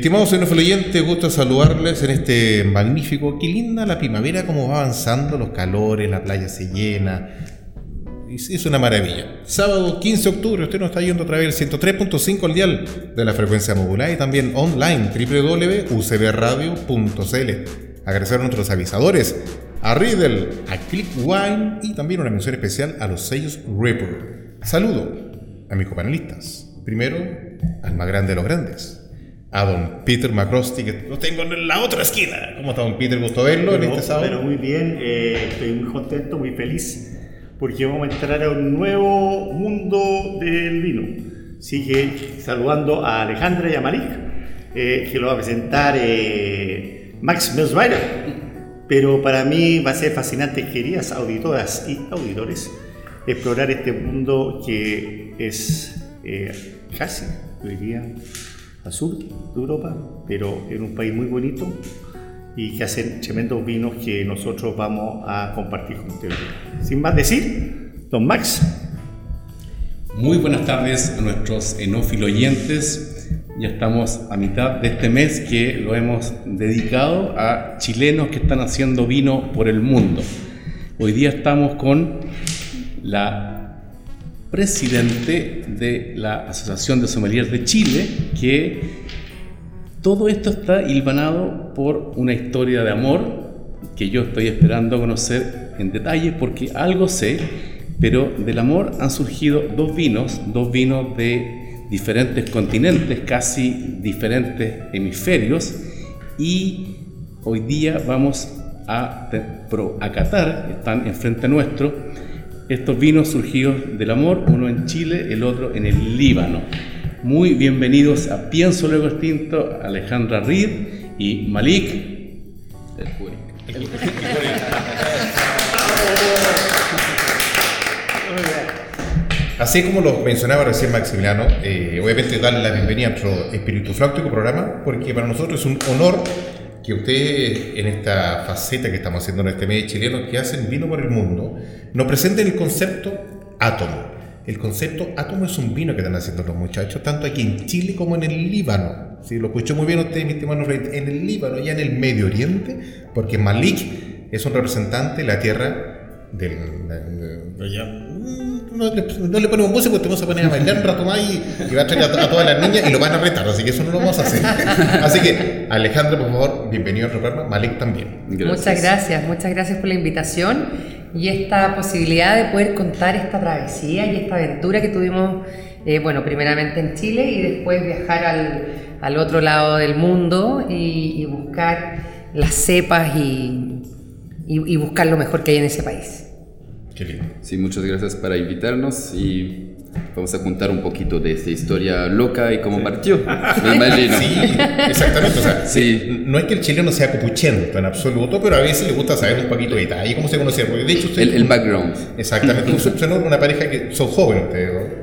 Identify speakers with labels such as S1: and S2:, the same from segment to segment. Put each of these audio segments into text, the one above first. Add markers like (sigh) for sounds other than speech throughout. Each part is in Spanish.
S1: Mi estimados oyentes, gusto saludarles en este magnífico, qué linda la primavera, cómo va avanzando, los calores, la playa se llena. Es una maravilla. Sábado 15 de octubre, usted nos está yendo a través del 103.5 al dial de la frecuencia modular y también online www.ucbradio.cl. Agradecer a nuestros avisadores, a Riddle, a Clickwine y también una mención especial a los sellos Ripper. Saludo a mis copanelistas. Primero, al más grande de los grandes, a don Peter McCrosty, que lo tengo en la otra esquina. ¿Cómo está don Peter? Gusto verlo en este sábado.
S2: Pero muy bien, eh, estoy muy contento, muy feliz, porque vamos a entrar a un nuevo mundo del vino. Sigue saludando a Alejandra y a Malik, eh, que lo va a presentar eh, Max Melsweiler. Pero para mí va a ser fascinante, queridas auditoras y auditores, explorar este mundo que es casi, diría, al sur de Europa, pero en un país muy bonito y que hacen tremendos vinos que nosotros vamos a compartir con ustedes. Sin más decir, don Max.
S3: Muy buenas tardes a nuestros enófilo oyentes. Ya estamos a mitad de este mes que lo hemos dedicado a chilenos que están haciendo vino por el mundo. Hoy día estamos con la presidente de la Asociación de Sommeliers de Chile, que todo esto está hilvanado por una historia de amor que yo estoy esperando conocer en detalle porque algo sé, pero del amor han surgido dos vinos, dos vinos de diferentes continentes, casi diferentes hemisferios, y hoy día vamos a, a catar, están enfrente nuestro, estos vinos surgidos del amor, uno en Chile, el otro en el Líbano. Muy bienvenidos a Pienso Luego Extinto, Alejandra Reed y Malik. El
S1: Así como lo mencionaba recién Maximiliano, eh, obviamente darle la bienvenida a nuestro Espíritu Fláutico programa, porque para nosotros es un honor que ustedes en esta faceta que estamos haciendo en este medio chileno que hacen vino por el mundo, nos presenten el concepto átomo. El concepto átomo es un vino que están haciendo los muchachos, tanto aquí en Chile como en el Líbano. Si lo escuchó muy bien usted, mi estimado en el Líbano, ya en el Medio Oriente, porque Malik es un representante de la tierra del, no, le ponemos música porque te vamos a poner a bailar un rato más y, va a traer a, todas las niñas y lo van a retar, así que eso no lo vamos a hacer. Así que, Alejandro, por favor, bienvenido al programa, Malik también.
S4: Muchas gracias, muchas gracias por la invitación y esta posibilidad de poder contar esta travesía y esta aventura que tuvimos, eh, bueno, primeramente en Chile y después viajar al, al otro lado del mundo y, buscar las cepas y, y buscar lo mejor que hay en ese país.
S5: Sí, muchas gracias para invitarnos y vamos a contar un poquito de esta historia loca y cómo partió, (laughs) me imagino.
S1: Sí, exactamente. O sea, sí. no es que el chileno sea copuchento en absoluto, pero a veces le gusta saber un poquito de detalle, cómo se conocieron. Porque de hecho
S5: el, el, background.
S1: Exactamente. (laughs) Son una pareja que son jóvenes ustedes, ¿no?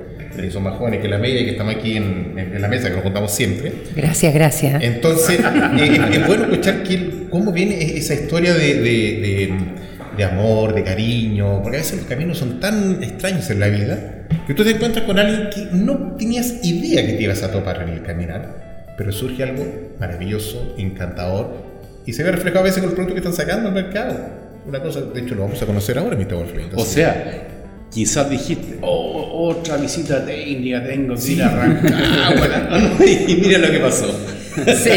S1: son más jóvenes que la media y que estamos aquí en, en, la mesa, que nos contamos siempre.
S4: Gracias, gracias.
S1: Entonces, (laughs) eh, es bueno escuchar que, cómo viene esa historia de, de de amor, de cariño, porque a veces los caminos son tan extraños en la vida que tú te encuentras con alguien que no tenías idea que te ibas a topar en el caminar pero surge algo maravilloso, encantador, y se ve reflejado a veces con el producto que están sacando al mercado. Una cosa, de hecho, lo vamos a conocer ahora, Mr. Wolfgang.
S3: O sea, quizás dijiste, oh, otra visita técnica, tengo que ir a arrancar. (laughs) (laughs) y mira lo que pasó.
S4: Sí,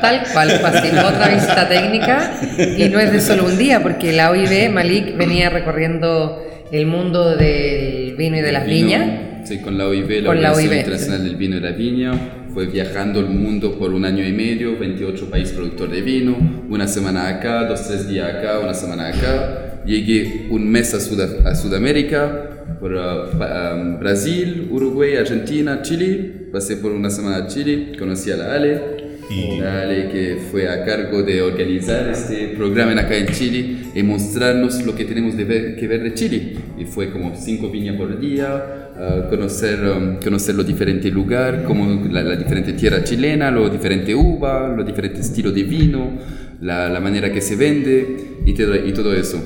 S4: tal cual, así. Otra visita técnica y no es de solo un día, porque la OIB, Malik, venía recorriendo el mundo del vino y de las
S5: Vino,
S4: viñas.
S5: Sí, con la OIB, la
S4: Con la
S5: Organización
S4: OIB.
S5: Internacional del Vino y la Viña. Fue viajando el mundo por un año y medio, 28 países productores de vino, una semana acá, dos, tres días acá, una semana acá. Llegué un mes a, Sud- a Sudamérica, por uh, um, Brasil, Uruguay, Argentina, Chile. Pasé por una semana a Chile, conocí a la Ale.
S1: Y-
S5: La Ale que fue a cargo de organizar este programa en acá en Chile y mostrarnos lo que tenemos de ver- que ver de Chile. Y fue como cinco viñas por día, ah, conocer, um, conocer los diferentes lugares, como la, la diferente tierra chilena, los diferentes uvas, los diferentes estilos de vino, la, la manera que se vende y todo, y todo eso.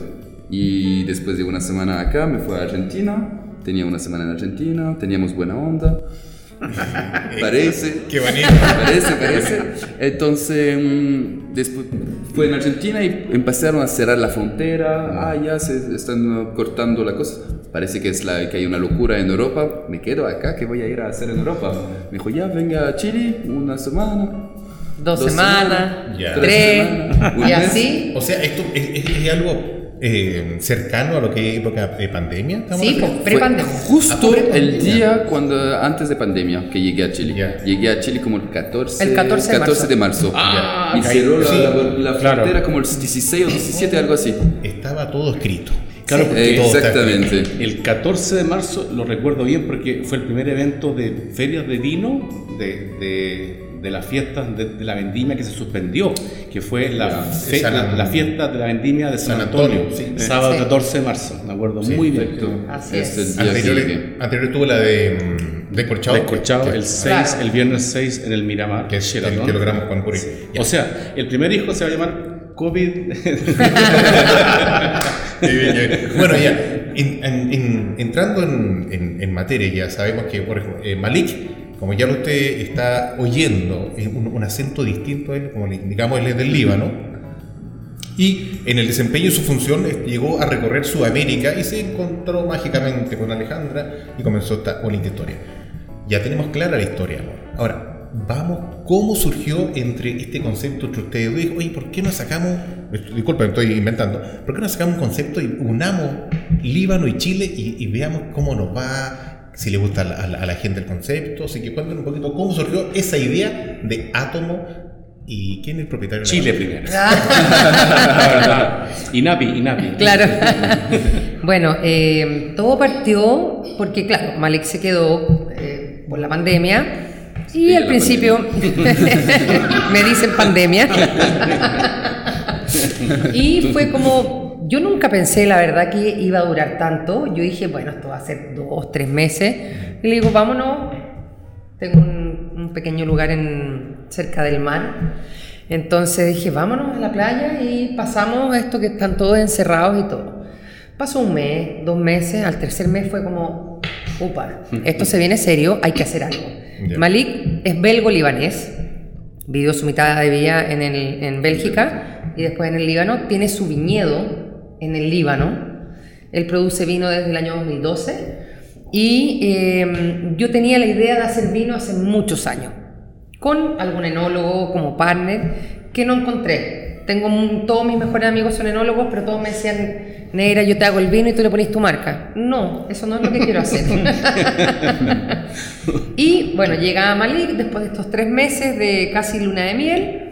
S5: Y después de una semana acá me fui a Argentina, tenía una semana en Argentina, teníamos buena onda. (laughs) Parece.
S1: Qué bonito.
S5: Parece, parece. Entonces, mm, después fue en Argentina y empezaron a cerrar la frontera. Ah, ya se están cortando la cosa. Parece que, es la, que hay una locura en Europa. Me quedo acá, ¿qué voy a ir a hacer en Europa? Me dijo, ya, venga a Chile una semana.
S4: Dos,
S5: Dos
S4: semanas,
S5: semanas,
S1: ya.
S4: tres,
S5: semanas,
S4: y
S5: mes.
S4: así.
S1: O sea, esto es, es- es algo eh, cercano a lo que es época de pandemia. ¿estamos
S4: Sí, pre-pandemia.
S5: Justo
S4: Ah, pre-pandemia.
S5: el día cuando, antes de pandemia que llegué a Chile.
S1: Ya.
S5: Llegué a Chile como el 14,
S4: El 14 de marzo.
S5: de marzo.
S3: Ah,
S5: y cerró la,
S1: sí.
S5: la- la
S3: Claro.
S5: frontera como el 16 o 17, algo así.
S1: Estaba todo escrito.
S3: Claro,
S4: Sí.
S3: porque
S1: Todo
S5: Exactamente.
S3: el 14 de marzo lo recuerdo bien porque fue el primer evento de ferias de vino de, de, de las fiestas de, de la vendimia que se suspendió, que fue la, fe-
S1: San-
S3: la, la fiesta de la vendimia de San,
S1: San
S3: Antonio,
S1: Antonio, sí.
S3: sábado
S4: Sí.
S3: 14 de marzo, me acuerdo muy bien.
S4: Así
S5: Este
S4: es.
S5: que.
S1: Anterior, tuvo la de, mm, de Corchado.
S3: Descorchado
S1: que-
S3: el 6,
S4: Claro.
S3: el viernes 6 en el Miramar,
S1: que es el que logramos con.
S3: O sea, el primer hijo se va a llamar COVID. (laughs)
S1: Bueno, ya, en- en- en- entrando en, en- en materia, ya sabemos que por ejemplo, eh, Malik, como ya usted está oyendo, es un, acento distinto, a él, como le indicamos, él es del Líbano. Y en el desempeño de su función llegó a recorrer Sudamérica y se encontró mágicamente con Alejandra y comenzó esta bonita historia. Ya tenemos clara la historia. Ahora, vamos, ¿cómo surgió entre este concepto entre ustedes dos? Oye, ¿por qué no sacamos, disculpa, me estoy inventando, ¿por qué no sacamos un concepto y unamos Líbano y Chile y, y veamos cómo nos va, si le gusta a la, a la- a la gente el concepto? Así que cuéntanos un poquito cómo surgió esa idea de átomo y quién es el propietario de la
S3: Chile primero.
S4: Ah. (laughs)
S3: Inapi, Inapi.
S4: Claro. bueno, eh, todo partió porque, claro, Malik se quedó eh, por la pandemia y
S5: Sí,
S4: al principio (laughs) me dicen pandemia. (laughs) y fue como, yo nunca pensé, la verdad, que iba a durar tanto. Yo dije, bueno, esto va a ser dos, tres meses. Y le digo, vámonos. Tengo un, un pequeño lugar en, cerca del mar. Entonces dije, vámonos a la playa y pasamos esto que están todos encerrados y todo. Pasó un mes, dos meses, al tercer mes fue como, upa, esto se viene serio, hay que hacer algo.
S1: Ya.
S4: Malik es belgo-libanés, vivió su mitad de vida en, el- en Bélgica y después en el Líbano, tiene su viñedo en el Líbano, él produce vino desde el año 2012 y eh, yo tenía la idea de hacer vino hace muchos años, con algún enólogo como partner que no encontré. Tengo un- todos mis mejores amigos son enólogos, pero todos me decían, Negra, yo te hago el vino y tú le pones tu marca. No, eso no es lo que quiero hacer. (laughs) y bueno, llega Malik después de estos tres meses de casi luna de miel.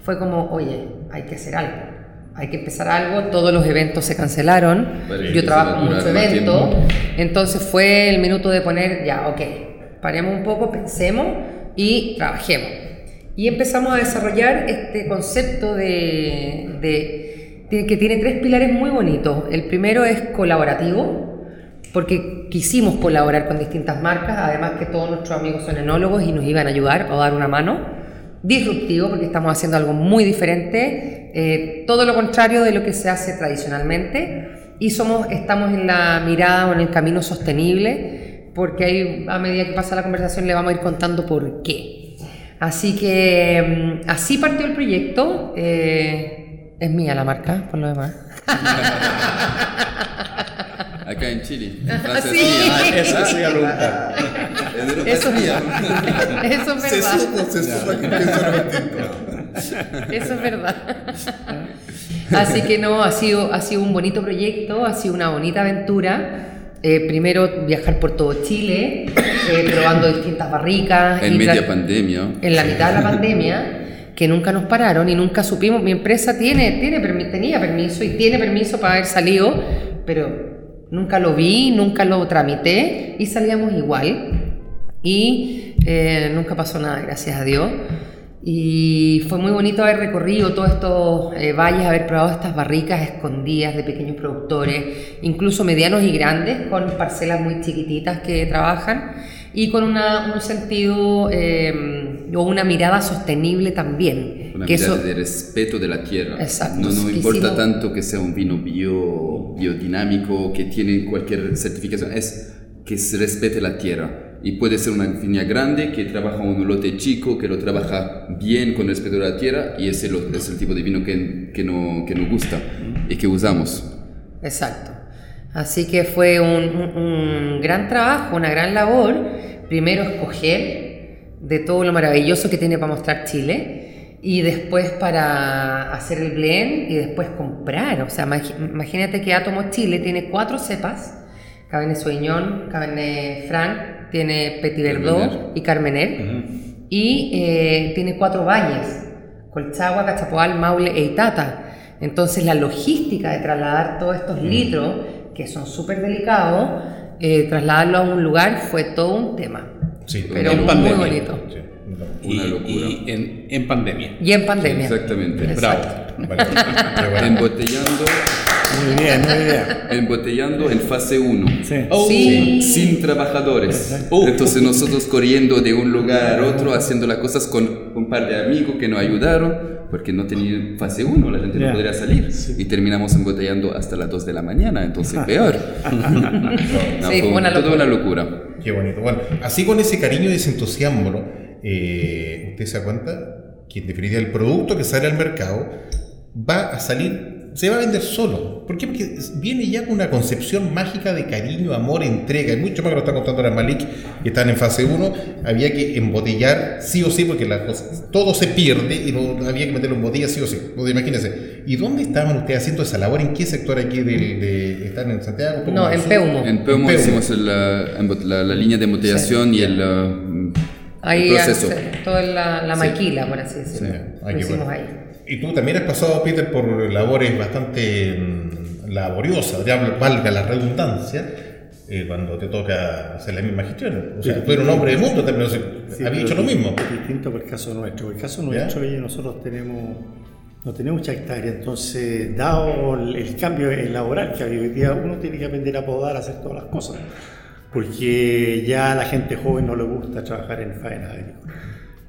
S4: Fue como, oye, hay que hacer algo. Hay que empezar algo. Todos los eventos se cancelaron.
S5: Que
S4: yo trabajo
S5: a
S4: mucho evento.
S5: tiempo.
S4: Entonces fue el minuto de poner, ya, ok, paremos un poco, pensemos y trabajemos. Y empezamos a desarrollar este concepto de, de- de- que tiene tres pilares muy bonitos. El primero es colaborativo, porque quisimos colaborar con distintas marcas, además que todos nuestros amigos son enólogos y nos iban a ayudar o dar una mano. Disruptivo, porque estamos haciendo algo muy diferente, eh, todo lo contrario de lo que se hace tradicionalmente. Y somos, estamos en la mirada o en el camino sostenible, porque ahí, a medida que pasa la conversación le vamos a ir contando por qué. Así que mm, así partió el proyecto. Eh, es mía la marca, por lo demás. (laughs)
S5: Acá en Chile.
S4: Sí.
S5: mía. (laughs)
S2: Ah, eso sí, a preguntar.
S5: En Europa
S4: Eso
S5: es mía.
S4: Eso es
S1: Se
S4: verdad.
S1: supo, se supo que distinto.
S4: Eso es (laughs) verdad. Así que no, ha sido, ha sido un bonito proyecto, ha sido una bonita aventura. Eh, primero viajar por todo Chile, eh, probando distintas barricas.
S5: En
S4: y
S5: media pandemia.
S4: En la mitad de la pandemia, que nunca nos pararon y nunca supimos. Mi empresa tiene, tiene, tenía permiso y tiene permiso para haber salido, pero nunca lo vi, nunca lo tramité y salíamos igual. Y eh, nunca pasó nada, gracias a Dios. Y fue muy bonito haber recorrido todos estos eh, valles, haber probado estas barricas escondidas de pequeños productores, incluso medianos y grandes, con parcelas muy chiquititas que trabajan y con una- un sentido eh, o una mirada sostenible también.
S5: Una
S4: que
S5: mirada
S4: eso-
S5: de respeto de la tierra.
S4: Exacto,
S5: No
S4: que
S5: importa
S4: si no-
S5: tanto que sea un vino bio, biodinámico, que tiene cualquier certificación, es que se respete la tierra. Y puede ser una viña grande que trabaja un lote chico, que lo trabaja bien con respeto a la tierra, y ese es el tipo de vino que, que, no, que nos gusta y que usamos.
S4: Exacto. Así que fue un, un- gran trabajo, una gran labor. Primero escoger de todo lo maravilloso que tiene para mostrar Chile y después para hacer el blend y después comprar. O sea, imagínate que Átomo Chile tiene cuatro cepas. Cabernet Sauvignon, Cabernet Franc, tiene Petit Verdot
S5: Carmener.
S4: y Carmener. Y eh, tiene cuatro valles, Colchagua, Cachapoal, Maule e Itata. Entonces la logística de trasladar todos estos litros, que son súper delicados, eh, trasladarlo a un lugar fue todo un tema.
S1: Sí,
S4: Pero
S3: en
S4: muy
S3: pandemia.
S4: bonito.
S1: Sí,
S5: Una
S3: Y-
S5: locura.
S3: Y en, en pandemia.
S4: Y en pandemia.
S5: Exactamente.
S4: Exacto. (laughs)
S1: Bueno.
S5: Embotellando,
S2: Muy bien, muy bien.
S5: embotellando en fase 1.
S2: Sí.
S3: Oh,
S4: Sí.
S5: sin trabajadores.
S3: Oh.
S5: Entonces nosotros corriendo de un lugar a otro, haciendo las cosas con un par de amigos que nos ayudaron, porque no tenía fase 1, la gente
S2: Ya.
S5: no podría salir. Y terminamos embotellando hasta las 2 de la mañana, entonces peor. (laughs) No,
S4: Sí, fue una
S5: toda
S4: locura.
S5: una locura.
S1: Qué bonito. Bueno, así con ese cariño y ese entusiasmo, ¿no? Eh, usted se da cuenta que en definitiva el producto que sale al mercado va a salir, se va a vender solo. ¿Por qué? Porque viene ya con una concepción mágica de cariño, amor, entrega. Y mucho más que lo está contando ahora Malik, que están en fase 1. Había que embotellar sí o sí, porque la cosa- todo se pierde y no, había que meterlo en botella sí o sí. Entonces, imagínense. ¿Y dónde estaban ustedes haciendo esa labor? ¿En qué sector aquí del- de, están en Santiago?
S4: No, en? Peumo.
S5: En Peumo hicimos la, la- la línea de embotellación y el, uh,
S4: Ahí
S5: el proceso.
S4: hace toda la, la
S5: Sí.
S4: maquila, por así decirlo.
S1: Sí.
S4: Lo hicimos
S1: bueno.
S4: ahí.
S1: Y tú también has pasado, Peter, por labores bastante mm, laboriosas, ya valga la redundancia, eh, cuando te toca hacer la misma gestión. O sea, tú eres un hombre de mundo, también o sea,
S2: Sí,
S1: había hecho lo
S2: es
S1: mismo.
S2: distinto por el caso nuestro. Por el caso
S1: ¿Ya?
S2: nuestro, oye, nosotros tenemos, no tenemos mucha hectárea, entonces, dado el, el cambio en laboral que hay hoy día, uno tiene que aprender a podar, a hacer todas las cosas. Porque ya a la gente joven no le gusta trabajar en faena agrícola.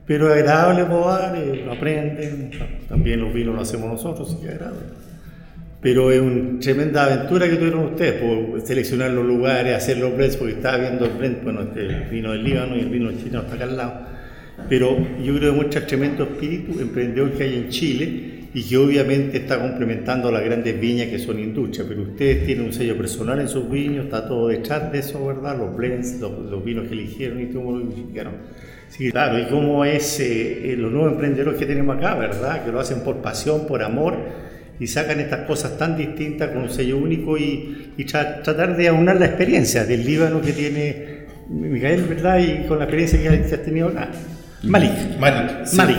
S2: Pero es agradable podar, eh, lo aprenden, también los vinos lo hacemos nosotros, así que agradable. Pero es una tremenda aventura que tuvieron ustedes por seleccionar los lugares, hacer los blends, porque estaba viendo el blend, bueno, este, el vino del Líbano y el vino chileno está acá al lado. Pero yo creo que muestra tremendo espíritu emprendedor que hay en Chile y que obviamente está complementando las grandes viñas que son industria. Pero ustedes tienen un sello personal en sus vinos, está todo detrás de eso, ¿verdad? Los blends, los, vinos que eligieron y cómo lo identificaron. Sí, claro, y cómo es eh, eh, los nuevos emprendedores que tenemos acá, ¿verdad? Que lo hacen por pasión, por amor y sacan estas cosas tan distintas con un sello único y, y tra- tratar de aunar la experiencia del Líbano que tiene Miguel, ¿verdad? Y con la experiencia que, ha- que has tenido acá. Malik.
S1: Malik,
S2: Malik.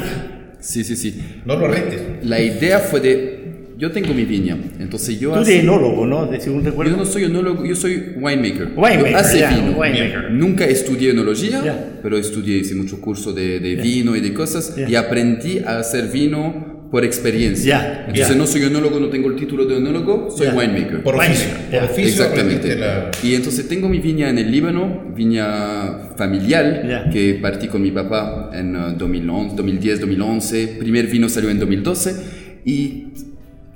S5: Sí, sí, sí.
S1: no lo restes.
S5: La idea fue de... Yo tengo mi viña, entonces yo...
S2: Tú
S5: hace-
S2: eres enólogo, ¿no? De según recuerdo.
S5: Yo no soy enólogo, yo soy winemaker.
S2: Winemaker,
S5: Yo hace
S2: ya,
S5: vino.
S2: winemaker.
S5: Nunca estudié enología,
S2: Ya.
S5: pero estudié, hice mucho curso de, de vino y de cosas y aprendí a hacer vino por experiencia.
S2: Ya,
S5: Entonces
S2: ya.
S5: no soy enólogo, no tengo el título de enólogo, soy
S2: Ya.
S5: winemaker.
S1: Por oficio.
S2: Winemaker,
S1: Por oficio
S5: Exactamente.
S1: la-
S5: Y entonces tengo mi viña en el Líbano, viña familiar, que partí con mi papá en uh, 2011, 2010, 2011. Primer vino salió en 2012 y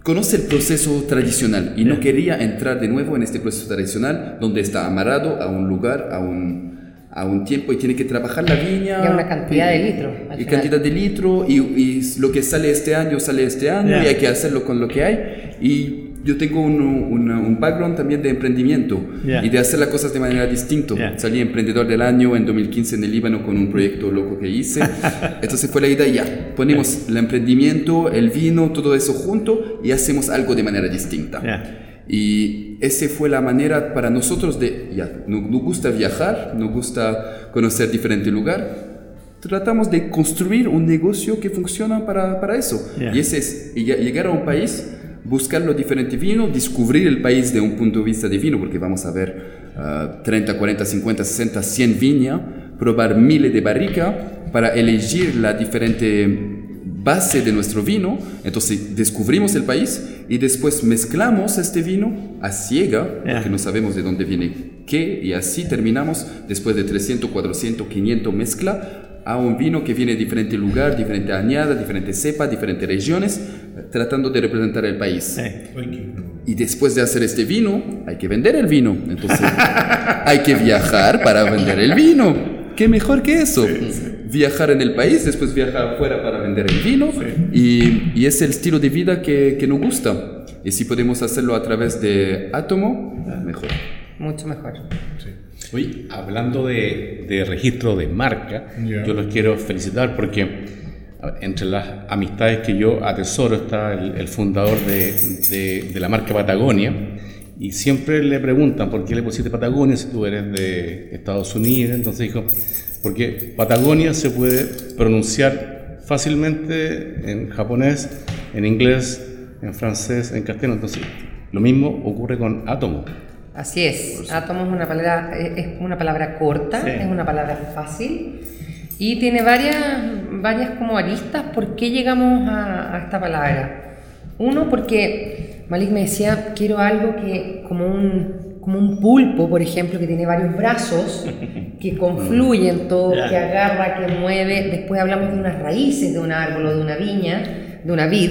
S5: conoce el proceso tradicional y no quería entrar de nuevo en este proceso tradicional donde está amarrado a un lugar, a un a un tiempo y tiene que trabajar la viña.
S4: Y una cantidad de litros, al
S5: Y
S4: final.
S5: cantidad de litro y, y lo que sale este año sale este año
S2: Ya.
S5: y hay que hacerlo con lo que hay. Y yo tengo un, un, un background también de emprendimiento y de hacer las cosas de manera distinta. Salí emprendedor del año en 2015 en el Líbano con un proyecto loco que hice. (laughs) Entonces fue la idea ya, ponemos el emprendimiento, el vino, todo eso junto y hacemos algo de manera distinta. Y esa fue la manera para nosotros de, ya, nos, nos gusta viajar, nos gusta conocer diferente lugar. Tratamos de construir un negocio que funciona para, para eso. Y ese es y llegar a un país, buscar los diferentes vinos, descubrir el país de un punto de vista de vino, porque vamos a ver ah, 30, 40, 50, 60, 100 viñas, probar miles de barrica para elegir la diferente base de nuestro vino, entonces descubrimos el país y después mezclamos este vino a ciega,
S2: Ya.
S5: porque no sabemos de dónde viene qué, y así terminamos después de 300, 400, 500 mezcla a un vino que viene de diferente lugar, diferente añada, diferente cepa, diferentes regiones, tratando de representar el país.
S2: Sí.
S5: Y después de hacer este vino, hay que vender el vino. Entonces, (laughs) hay que viajar para vender el vino. ¿Qué mejor que eso? Viajar en el país, después viajar afuera para vender el vino. Y, y es el estilo de vida que, que nos gusta. Y si podemos hacerlo a través de Átomo, mejor.
S4: Mucho mejor.
S3: Oye, hablando de, de registro de marca, yo los quiero felicitar porque entre las amistades que yo atesoro está el, el fundador de, de- de la marca Patagonia y siempre le preguntan por qué le pusiste Patagonia si tú eres de Estados Unidos. Entonces dijo, porque Patagonia se puede pronunciar fácilmente en japonés, en inglés, en francés, en castellano. Entonces, lo mismo ocurre con átomo.
S4: Así es. Átomo es una palabra, es es una palabra corta,
S2: Sí.
S4: es una palabra fácil y tiene varias, varias como aristas por qué llegamos a, a esta palabra. Uno, porque Malik me decía, quiero algo que, como un, como un pulpo, por ejemplo, que tiene varios brazos, (laughs) que confluyen todo,
S2: Ya.
S4: que agarra, que mueve. Después hablamos de unas raíces de un árbol o de una viña, de una vid,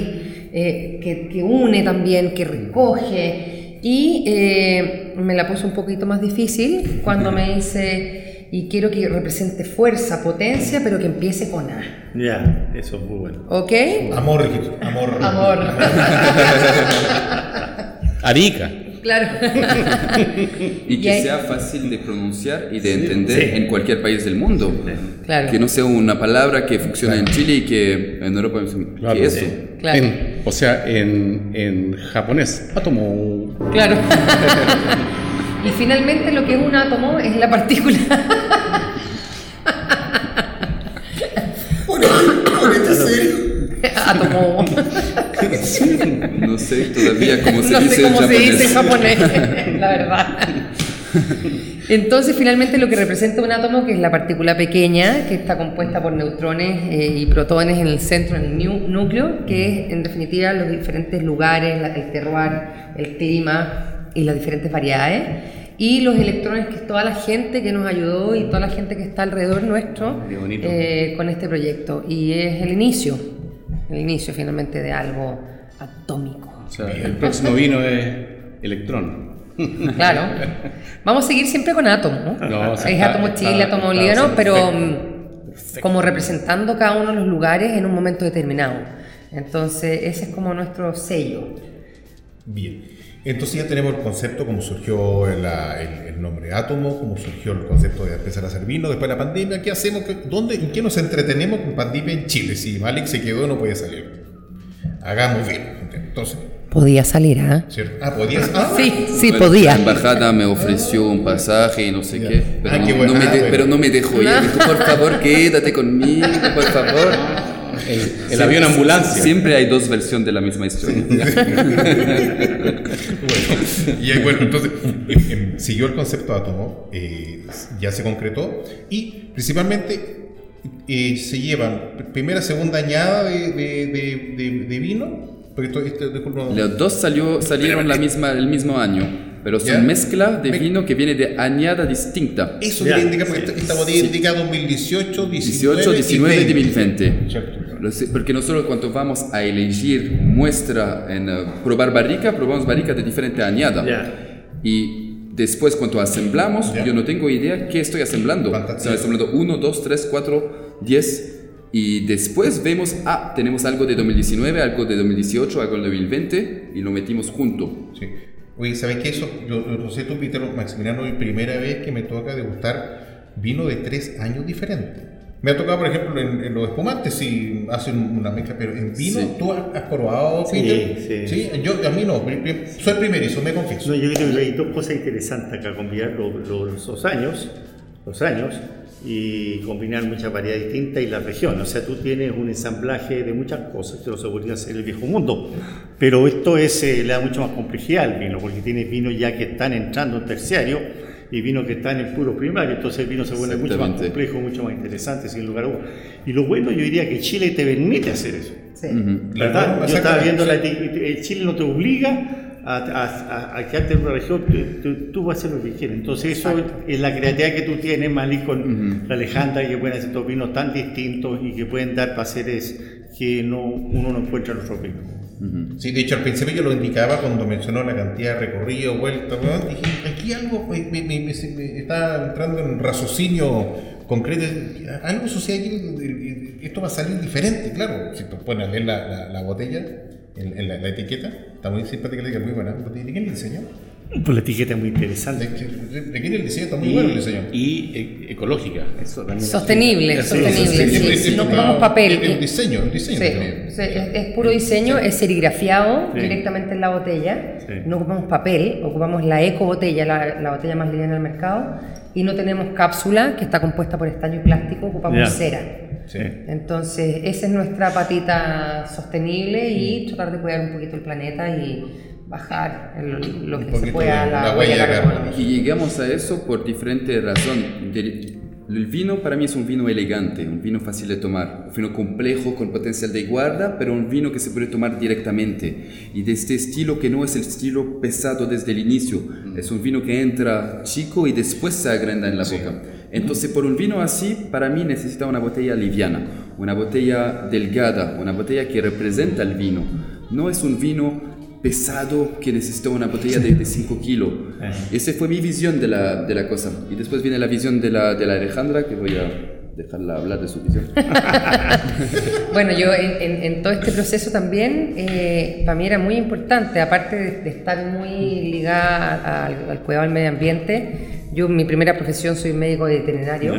S4: eh, que, que une también, que recoge. Y eh, me la puso un poquito más difícil cuando me dice, y quiero que represente fuerza, potencia, pero que empiece con A.
S2: Ya, eso es muy bueno.
S4: ¿Ok?
S1: Amor, amor.
S4: Amor. (laughs) (laughs)
S3: Arica.
S4: Claro. (laughs)
S5: Y que sea fácil de pronunciar y de entender
S2: sí.
S5: en cualquier país del mundo.
S4: Claro.
S5: Que no sea una palabra que funciona en Chile y que en Europa ¿qué
S3: Claro.
S5: es eso?
S4: Claro.
S3: En- o sea, en, en japonés, átomo.
S4: Claro. (laughs) y finalmente lo que es un átomo es la partícula.
S1: Ponete (laughs)
S5: No sé todavía cómo se
S4: no
S5: dice
S4: sé cómo
S5: en
S4: se
S5: japonés.
S4: dice en japonés, (laughs) la verdad. Entonces, finalmente, lo que representa un átomo, que es la partícula pequeña, que está compuesta por neutrones eh, y protones en el centro, en el núcleo, que es, en definitiva, los diferentes lugares, la- el terroir, el clima y las diferentes variedades. Y los electrones, que es toda la gente que nos ayudó y toda la gente que está alrededor nuestro eh, con este proyecto. Y es el inicio, el inicio finalmente de algo atómico.
S3: O sea, el próximo vino es electrón.
S4: Claro. Vamos a seguir siempre con átomo, ¿no?
S3: No, o sea,
S4: es
S3: está-
S4: átomo
S3: está-
S4: Chile, átomo
S3: está
S4: Líbano, pero
S3: perfecto.
S4: mm, como representando cada uno de los lugares en un momento determinado. Entonces, ese es como nuestro sello.
S1: Bien. Entonces ya tenemos el concepto, cómo surgió el, el- el nombre átomo, cómo surgió el concepto de empezar a hacer vino, después de la pandemia, ¿qué hacemos? ¿Qué- ¿Dónde, ¿En qué nos entretenemos con pandemia en Chile? Si Malik se quedó, no podía salir. Hagamos vino. Entonces,
S4: Podía salir, ¿ah?
S1: ¿cierto? Ah, podías. Ah,
S4: Sí, sí,
S5: Bueno,
S4: podía.
S5: La embajada me ofreció un pasaje y no sé
S1: Ya.
S5: qué, pero,
S1: Ah,
S5: no,
S1: qué bueno.
S5: no me
S1: Ah,
S5: de- pero no me dejó. Él dijo, por favor, quédate conmigo, por favor.
S3: El, el avión ambulancia.
S5: Siempre hay dos versiones de la misma historia. (laughs)
S1: Bueno, y eh, bueno, entonces em, em, siguió el concepto átomo, eh, ya se concretó y principalmente eh, se llevan primera, segunda añada de, de- de- de- de vino. Porque esto, esto- no-
S5: Los dos salió, salieron la misma, el mismo año, pero son
S1: ¿Ya?
S5: mezcla de
S1: Me-
S5: vino que viene de añada distinta.
S1: Eso
S2: Ya,
S1: quería indicar, porque
S2: sí.
S1: esta, esta botella indica 2018, 19,
S5: 18, 19 y
S1: 2020.
S5: 2020.
S1: Cierto.
S5: Lo sé, Porque nosotros cuando vamos a elegir muestra en eh, probar barrica, probamos barrica de diferente añada.
S2: Ya.
S5: Y Después, cuando asemblamos,
S1: Ya.
S5: yo no tengo idea qué estoy asemblando.
S1: Fantástico.
S5: Estoy asemblando 1, 2, 3, 4, 10. Y después vemos, ah, tenemos algo de 2019, algo de 2018, algo de 2020 y lo metimos junto.
S1: Sí. Oye, ¿sabes qué? Eso, yo, yo no sé tú, Peter, Maximiliano, es primera vez que me toca degustar vino de tres años diferentes. Me ha tocado, por ejemplo, en, en los espumantes, si hacen una mezcla, pero en vino,
S5: Sí.
S1: ¿tú has, probado,
S2: Sí,
S1: Peter?
S2: sí.
S1: Yo, a mí no, soy primerizo, me confieso.
S2: No, yo creo que hay dos cosas interesantes acá, combinar lo- lo- los años, los años y combinar muchas variedades distintas y la región. O sea, tú tienes un ensamblaje de muchas cosas que no se podría hacer en el viejo mundo. Pero esto es, eh, le da mucho más complejidad al vino, porque tienes vinos ya que están entrando en terciario y vinos que están en puro primario. Entonces el vino se vuelve mucho más complejo, mucho más interesante, sin lugar a dudas. Y lo bueno, yo diría que Chile te permite hacer eso.
S4: Sí.
S2: ¿Verdad? Yo estaba
S1: exactamente,
S2: viendo la Chile no te obliga a, a- a- a quedarte en una región, tú, tú- tú vas a hacer lo que quieres. Entonces eso es la creatividad que tú tienes, Malí, con la Alejandra, que pueden hacer estos vinos tan distintos y que pueden dar placeres que no, uno no encuentra en otros vinos.
S1: Sí, de hecho al principio yo lo indicaba cuando mencionó la cantidad de recorrido, vuelta, weón, dije, aquí algo me, me- me- me- me está entrando en raciocinio concreto, algo sucede esto va a salir diferente, claro, si tú pones ver la, la, la botella, en, en la, la etiqueta, está muy simpática, muy buena, ¿de quién el diseño?
S2: Pues la etiqueta es muy interesante.
S1: ¿De, de- de quién es el diseño? Está muy bueno el diseño.
S3: y e- ecológica. Eso también es-
S4: Sostenible,
S3: Sí,
S4: sostenible, sí,
S1: Es-
S4: sí,
S1: es
S4: no papel.
S1: El, el diseño, el diseño
S4: Sí,
S1: también.
S4: sí, es, es puro diseño, es serigrafiado
S2: Sí.
S4: directamente en la botella.
S2: Sí.
S4: No ocupamos papel, ocupamos la eco botella, la, la botella más liviana del mercado. Y no tenemos cápsula, que está compuesta por estaño y plástico, ocupamos cera.
S1: Sí.
S4: Entonces, esa es nuestra patita sostenible y tratar de cuidar un poquito el planeta y bajar el- lo que se pueda la,
S1: la
S4: huella
S1: huella
S4: carbono.
S1: carbono.
S5: Y llegamos a eso por diferentes razones. El vino para mí es un vino elegante, un vino fácil de tomar, un vino complejo con potencial de guarda, pero un vino que se puede tomar directamente. Y de este estilo que no es el estilo pesado desde el inicio, es un vino que entra chico y después se agranda en la boca. Entonces, por un vino así, para mí necesita una botella liviana, una botella delgada, una botella que representa el vino. No es un vino pesado que necesita una botella de 5 kilos. Esa fue mi visión de la, de la cosa. Y después viene la visión de la, de la Alejandra, que voy a dejarla hablar de su visión. (laughs)
S4: Bueno, yo en, en- en todo este proceso también, eh, para mí era muy importante, aparte de, de estar muy ligada al, al cuidado del medio ambiente, yo mi primera profesión soy médico veterinario,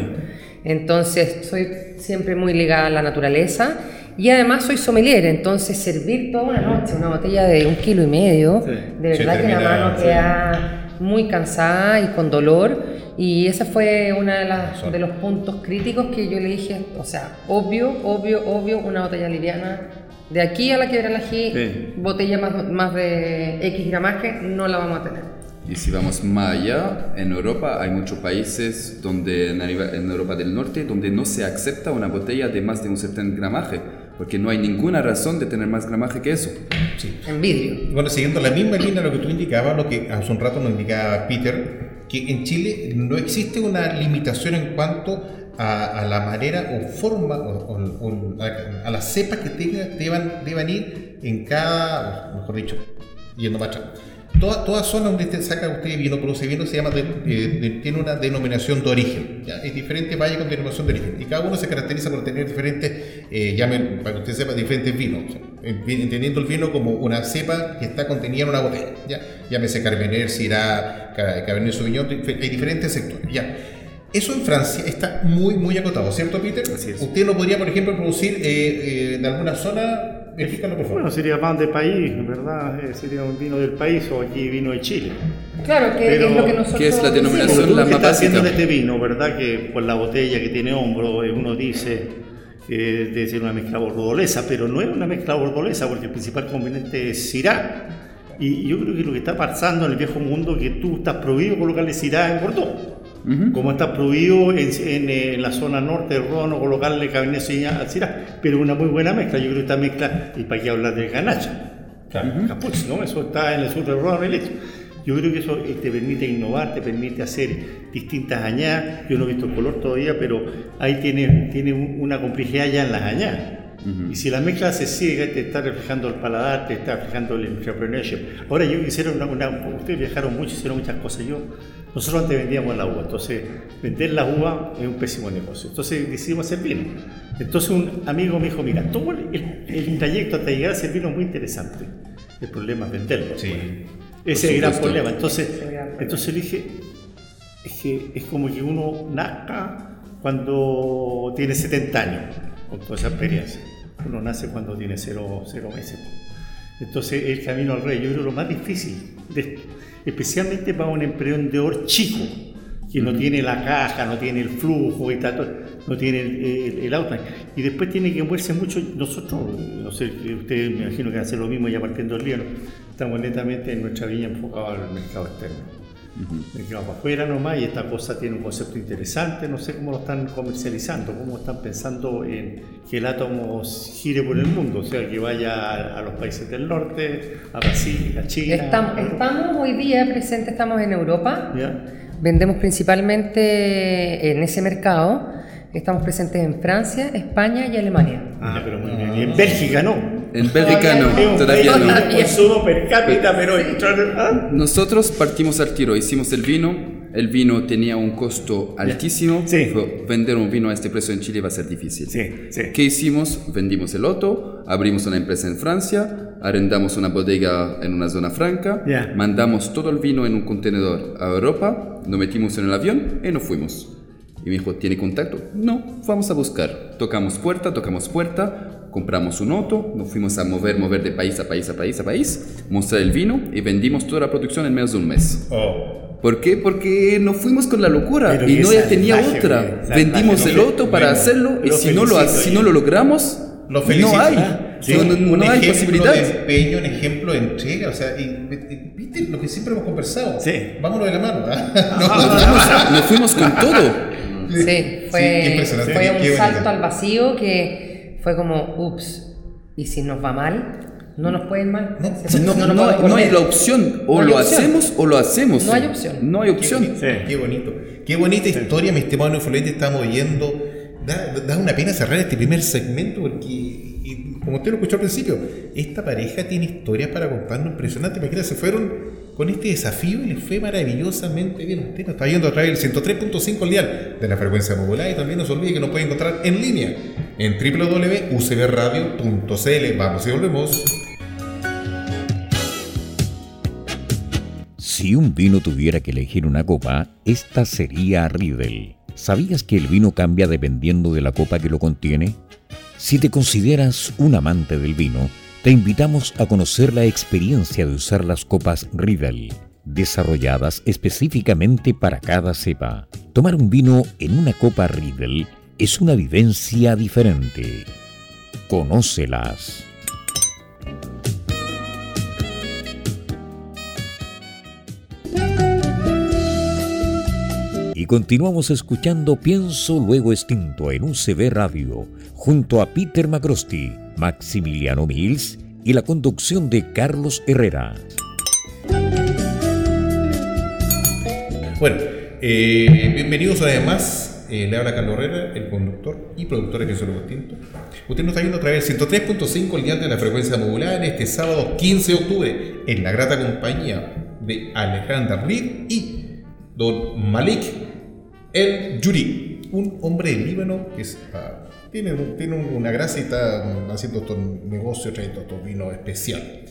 S4: entonces soy siempre muy ligada a la naturaleza y además soy sommelier, entonces servir toda una noche una botella de un kilo y medio,
S2: Sí.
S4: de verdad que la mano
S1: sí.
S4: queda muy cansada y con dolor. Y ese fue uno de, las- de los puntos críticos que yo le dije, o sea, obvio, obvio, obvio, una botella liviana. De aquí a la quebra la G,
S2: Sí.
S4: botella más, más de X gramaje, no la vamos a tener.
S5: Y si vamos más allá, en Europa hay muchos países donde, en Europa del Norte donde no se acepta una botella de más de un 70 gramaje, porque no hay ninguna razón de tener más gramaje que eso.
S4: En vidrio.
S1: Y Bueno, siguiendo la misma línea de lo que tú indicabas, lo que hace un rato nos indicaba Peter, que en Chile no existe una limitación en cuanto a, a la manera o forma o, o- o a, a las cepas que tenga, deban, deban ir en cada, mejor dicho, yendo más atrás. Toda, toda zona donde usted saca usted vino, produce vino, se llama de- eh, de- tiene una denominación de origen. ¿ya? Es diferente valle con denominación de origen. Y cada uno se caracteriza por tener diferentes, eh, llamen, para que usted sepa, diferentes vinos. O sea, en- entendiendo el vino como una cepa que está contenida en una botella. ¿ya? Llámese Carmener, Syrah, Ca- Cabernet Sauvignon, hay diferentes sectores. ¿ya? Eso en Francia está muy, muy acotado, ¿cierto, Peter?
S2: Así es.
S1: Usted no podría, por ejemplo, producir eh, eh, de alguna zona. Explícalo, por favor.
S2: Bueno, sería pan de país, ¿verdad? Eh, sería un vino del país o aquí vino de Chile.
S4: Claro, que
S2: Pero,
S4: es lo que nosotros...
S5: ¿qué es la denominación?
S4: decimos.
S5: La
S2: que
S5: más básica.
S2: haciendo este vino, ¿verdad? Que por la botella que tiene hombro, eh, uno dice que debe ser una mezcla bordolesa, pero no es una mezcla bordolesa porque el principal componente es Syrah. Y yo creo que lo que está pasando en el viejo mundo es que tú estás prohibido colocarle Syrah en Bordeaux. Como está prohibido en, en, eh, en la zona norte de Rono colocarle Cabernet Sauvignon pero una muy buena mezcla. Yo creo que esta mezcla, y para qué hablar del ganacha, Capuz, ¿no? Eso está en el sur del Rono y listo. Yo creo que eso eh, te permite innovar, te permite hacer distintas añadas. Yo no he visto el color todavía, pero ahí tiene, tiene un- una complejidad ya en las añadas. Y si la mezcla se ciega, te está reflejando el paladar, te está reflejando el entrepreneurship. Ahora, yo hicieron una, una- ustedes viajaron mucho, hicieron muchas cosas. Yo, nosotros antes vendíamos la uva, entonces vender la uva es un pésimo negocio. Entonces decidimos hacer vino. Entonces un amigo me dijo, mira, todo el, trayecto hasta llegar a hacer vino es muy interesante. El problema es venderlo.
S1: Sí.
S2: Ese es el gran problema. Entonces,
S4: Ese
S2: entonces le dije, es que es como que uno nazca cuando tiene 70 años, con toda esa experiencia. Uno nace cuando tiene cero, cero meses. Entonces, el camino al rey, yo creo lo más difícil, de- especialmente para un emprendedor chico, que no tiene la caja, no tiene el flujo y tal, todo, no tiene el, el, el outline. Y después tiene que moverse mucho. Nosotros, no sé, ustedes me imagino que van a hacer lo mismo ya partiendo el lío, ¿no? estamos netamente en nuestra viña enfocados al mercado externo. Mercado para afuera nomás y esta cosa tiene un concepto interesante, no sé cómo lo están comercializando, cómo están pensando en que el átomo gire por el mundo, o sea, que vaya a, a los países del norte, a Brasil, a China.
S4: Estamos, estamos hoy día presentes, estamos en Europa.
S2: ¿Ya?
S4: Vendemos principalmente en ese mercado. Estamos presentes en Francia, España y Alemania.
S2: Ah, pero muy bien. Y en Bélgica no.
S5: En Bélgica
S4: Todavía
S5: no, todavía
S2: país
S5: no.
S2: con consumo per cápita, pero ¿ah?
S5: Nosotros partimos al tiro, hicimos el vino. El vino tenía un costo altísimo.
S2: Sí.
S5: Vender un vino a este precio en Chile va a ser difícil.
S2: Sí, sí.
S5: ¿Qué hicimos? Vendimos el loto, abrimos una empresa en Francia, arrendamos una bodega en una zona franca,
S2: Ya.
S5: mandamos todo el vino en un contenedor a Europa, lo metimos en el avión y nos fuimos. Y me dijo, ¿tiene contacto? No, vamos a buscar. Tocamos puerta, tocamos puerta, compramos un auto, nos fuimos a mover, mover de país a país, a país, a país, mostrar el vino y vendimos toda la producción en menos de un mes.
S1: Oh.
S5: ¿Por qué? Porque nos fuimos con la locura
S2: Pero
S5: y no ya tenía
S2: salvaje,
S5: otra. Vendimos
S2: lo
S5: el auto para
S1: bueno,
S5: hacerlo y si no, lo, si
S2: y-
S5: no lo logramos,
S1: Lo felicito.
S5: no hay.
S1: Sí,
S5: no, no-
S1: un
S5: no hay
S1: ejemplo
S5: posibilidad.
S1: de empeño, un ejemplo de entrega, o sea, y- y- viste lo que siempre hemos conversado.
S2: Sí.
S1: Vámonos de la mano. ¿ah? (laughs)
S5: Nos fuimos con todo.
S4: Sí, fue,
S1: impresionante,
S4: fue un salto al vacío que fue como, ups, ¿y si nos va mal? ¿No nos pueden mal?
S1: No,
S5: No, no hay, no hay
S4: volver.
S5: la opción. O
S4: No hay
S5: lo
S4: opción.
S5: hacemos o lo hacemos.
S4: No hay opción.
S5: No hay opción.
S1: Qué,
S2: Sí.
S1: qué bonito. Qué bonita historia, mi estimado influente, estamos oyendo. Da, da una pena cerrar este primer segmento porque, y como usted lo escuchó al principio, esta pareja tiene historias para contarnos impresionantes. Imagínate, se fueron con este desafío y fue maravillosamente bien. Usted nos está viendo a través del 103.5 al dial de la frecuencia modular y también no se olvide que nos puede encontrar en línea en www.ucbradio.cl. Vamos y volvemos.
S6: Si un vino tuviera que elegir una copa, esta sería Riedel. ¿Sabías que el vino cambia dependiendo de la copa que lo contiene? Si te consideras un amante del vino, te invitamos a conocer la experiencia de usar las copas Riedel, desarrolladas específicamente para cada cepa. Tomar un vino en una copa Riedel es una vivencia diferente. Conócelas. Y continuamos escuchando Pienso Luego Extinto en UCB Radio, junto a Peter Macrosti, Maximiliano Mills y la conducción de Carlos Herrera.
S1: Bueno, eh, bienvenidos una vez más. Eh, le habla Carlos Herrera, el conductor y productor de Luego Extinto. Usted nos está viendo a través del 103.5 el día de la frecuencia modular este sábado 15 de octubre en la grata compañía de Alejandra Reed y don Malik El Yuri, un hombre del Líbano que es, ah, tiene, una gracia y está haciendo estos negocios, trayendo estos vinos especial.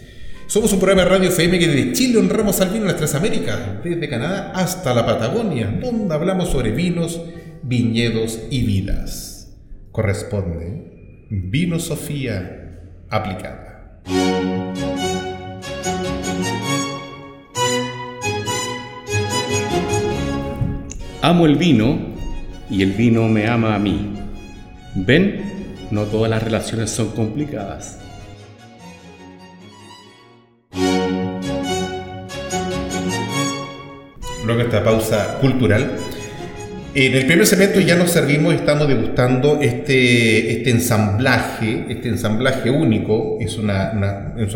S1: Somos un programa de radio FM que desde Chile honramos al vino en las tres Américas, desde Canadá hasta la Patagonia, donde hablamos sobre vinos, viñedos y vidas. Corresponde Vino Sofía aplicada.
S3: Amo el vino y el vino me ama a mí. ¿Ven? No todas las relaciones son complicadas.
S1: Luego esta pausa cultural. En el primer segmento ya nos servimos estamos degustando este, este ensamblaje, este ensamblaje único, es una,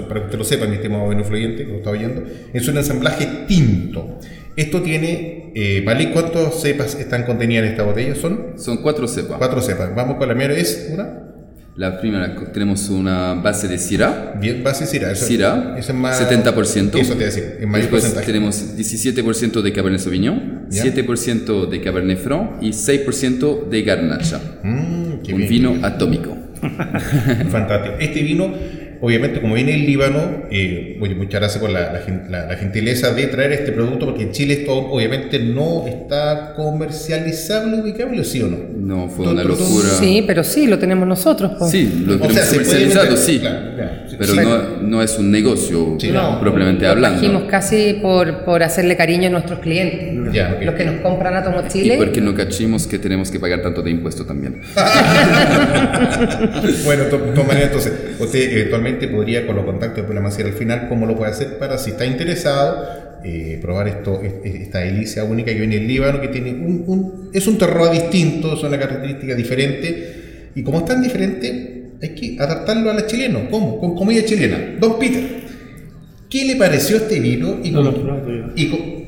S1: para que usted lo sepa, mi estimado bueno fluyente, que lo está oyendo, es un ensamblaje tinto. Esto tiene, eh, Malik, ¿cuántas cepas están contenidas en esta botella? Son
S5: Son cuatro cepas.
S1: cuatro cepas. Vamos con la primera, es una
S5: La primera, tenemos una base de Syrah.
S1: Bien, base Syrah. Eso,
S5: Syrah,
S1: eso es más,
S5: 70%.
S1: Eso te decir, en mayor
S5: Después
S1: porcentaje.
S5: tenemos 17% de Cabernet Sauvignon,
S1: Ya.
S5: 7% de Cabernet Franc y 6% de Garnacha.
S1: Mm,
S5: un
S1: bien,
S5: vino atómico. (laughs)
S1: Fantástico. Este vino, obviamente, como viene del Líbano, eh, oye, muchas gracias por la, la la- la gentileza de traer este producto, porque en Chile esto obviamente no está comercializable, ubicable, ¿sí o no?
S5: No, fue una locura.
S4: Sí, pero sí, lo tenemos nosotros. po.
S5: Sí, lo
S1: O
S5: tenemos
S1: sea, se puede
S5: comercializado,
S1: vender,
S5: sí.
S1: claro, claro, sí.
S5: Pero
S1: Sí.
S5: no, no es un negocio
S1: Sí,
S4: no.
S5: propiamente
S4: Lo
S5: hablando.
S4: trajimos casi por, por hacerle cariño a nuestros clientes.
S1: Ya, ok.
S4: Los que nos compran a Tomo
S5: Y
S4: Chile.
S5: porque no cachimos que tenemos que pagar tanto de impuesto también. (laughs)
S1: Bueno, to- de todas maneras, entonces, usted eventualmente podría, con los contactos de Maciel al final, cómo lo puede hacer para, si está interesado, eh, probar esto, es- es- esta delicia única que viene del Líbano, que tiene un, un- es un terroir distinto, es una característica diferente, y como es tan diferente, hay que adaptarlo a la chilena. ¿Cómo? Con comida chilena. Don Peter, ¿qué le pareció este vino? Y
S2: No
S1: con- y con-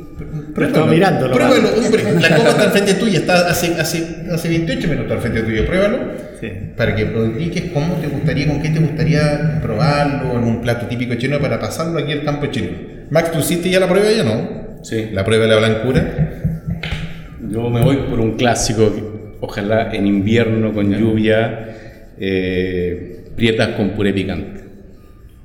S2: Lo estaba mirando, lo
S1: Pruébalo, hombre. (laughs) La copa está al frente tuya, está hace, hace, hace 28 minutos al frente tuyo. Pruébalo
S2: Sí.
S1: para que lo indiques cómo te gustaría, con qué te gustaría probarlo, algún plato típico chileno para pasarlo aquí al campo chileno. Max, ¿tú hiciste ya la prueba ya no?
S3: Sí.
S1: La prueba de la blancura.
S3: Yo me voy por un clásico, ojalá en invierno con lluvia, eh, prietas con puré picante.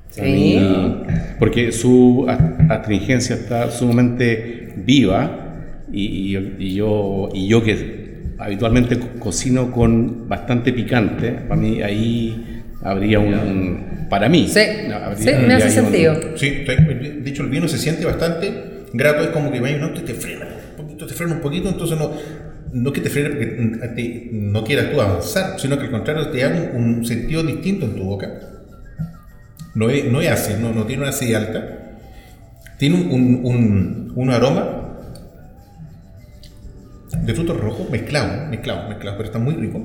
S4: Sí.
S3: mí- porque su astringencia está sumamente viva y, y- y yo, y yo que habitualmente co- cocino con bastante picante, para mí ahí habría un... un- para mí.
S4: Sí,
S3: habría-
S4: sí, me hace
S3: un-
S4: sentido.
S1: Sí, te- de hecho el vino se siente bastante grato, es como que vaya auto y te frena un poquito, te frena un poquito, entonces no, no que te frene porque mm, no quieras tú avanzar, sino que al contrario te da un, un sentido distinto en tu boca. No es, no es ácido, no, no tiene una acidez alta. Tiene un, un, un, aroma de frutos rojos mezclado, mezclado, mezclado, pero está muy rico.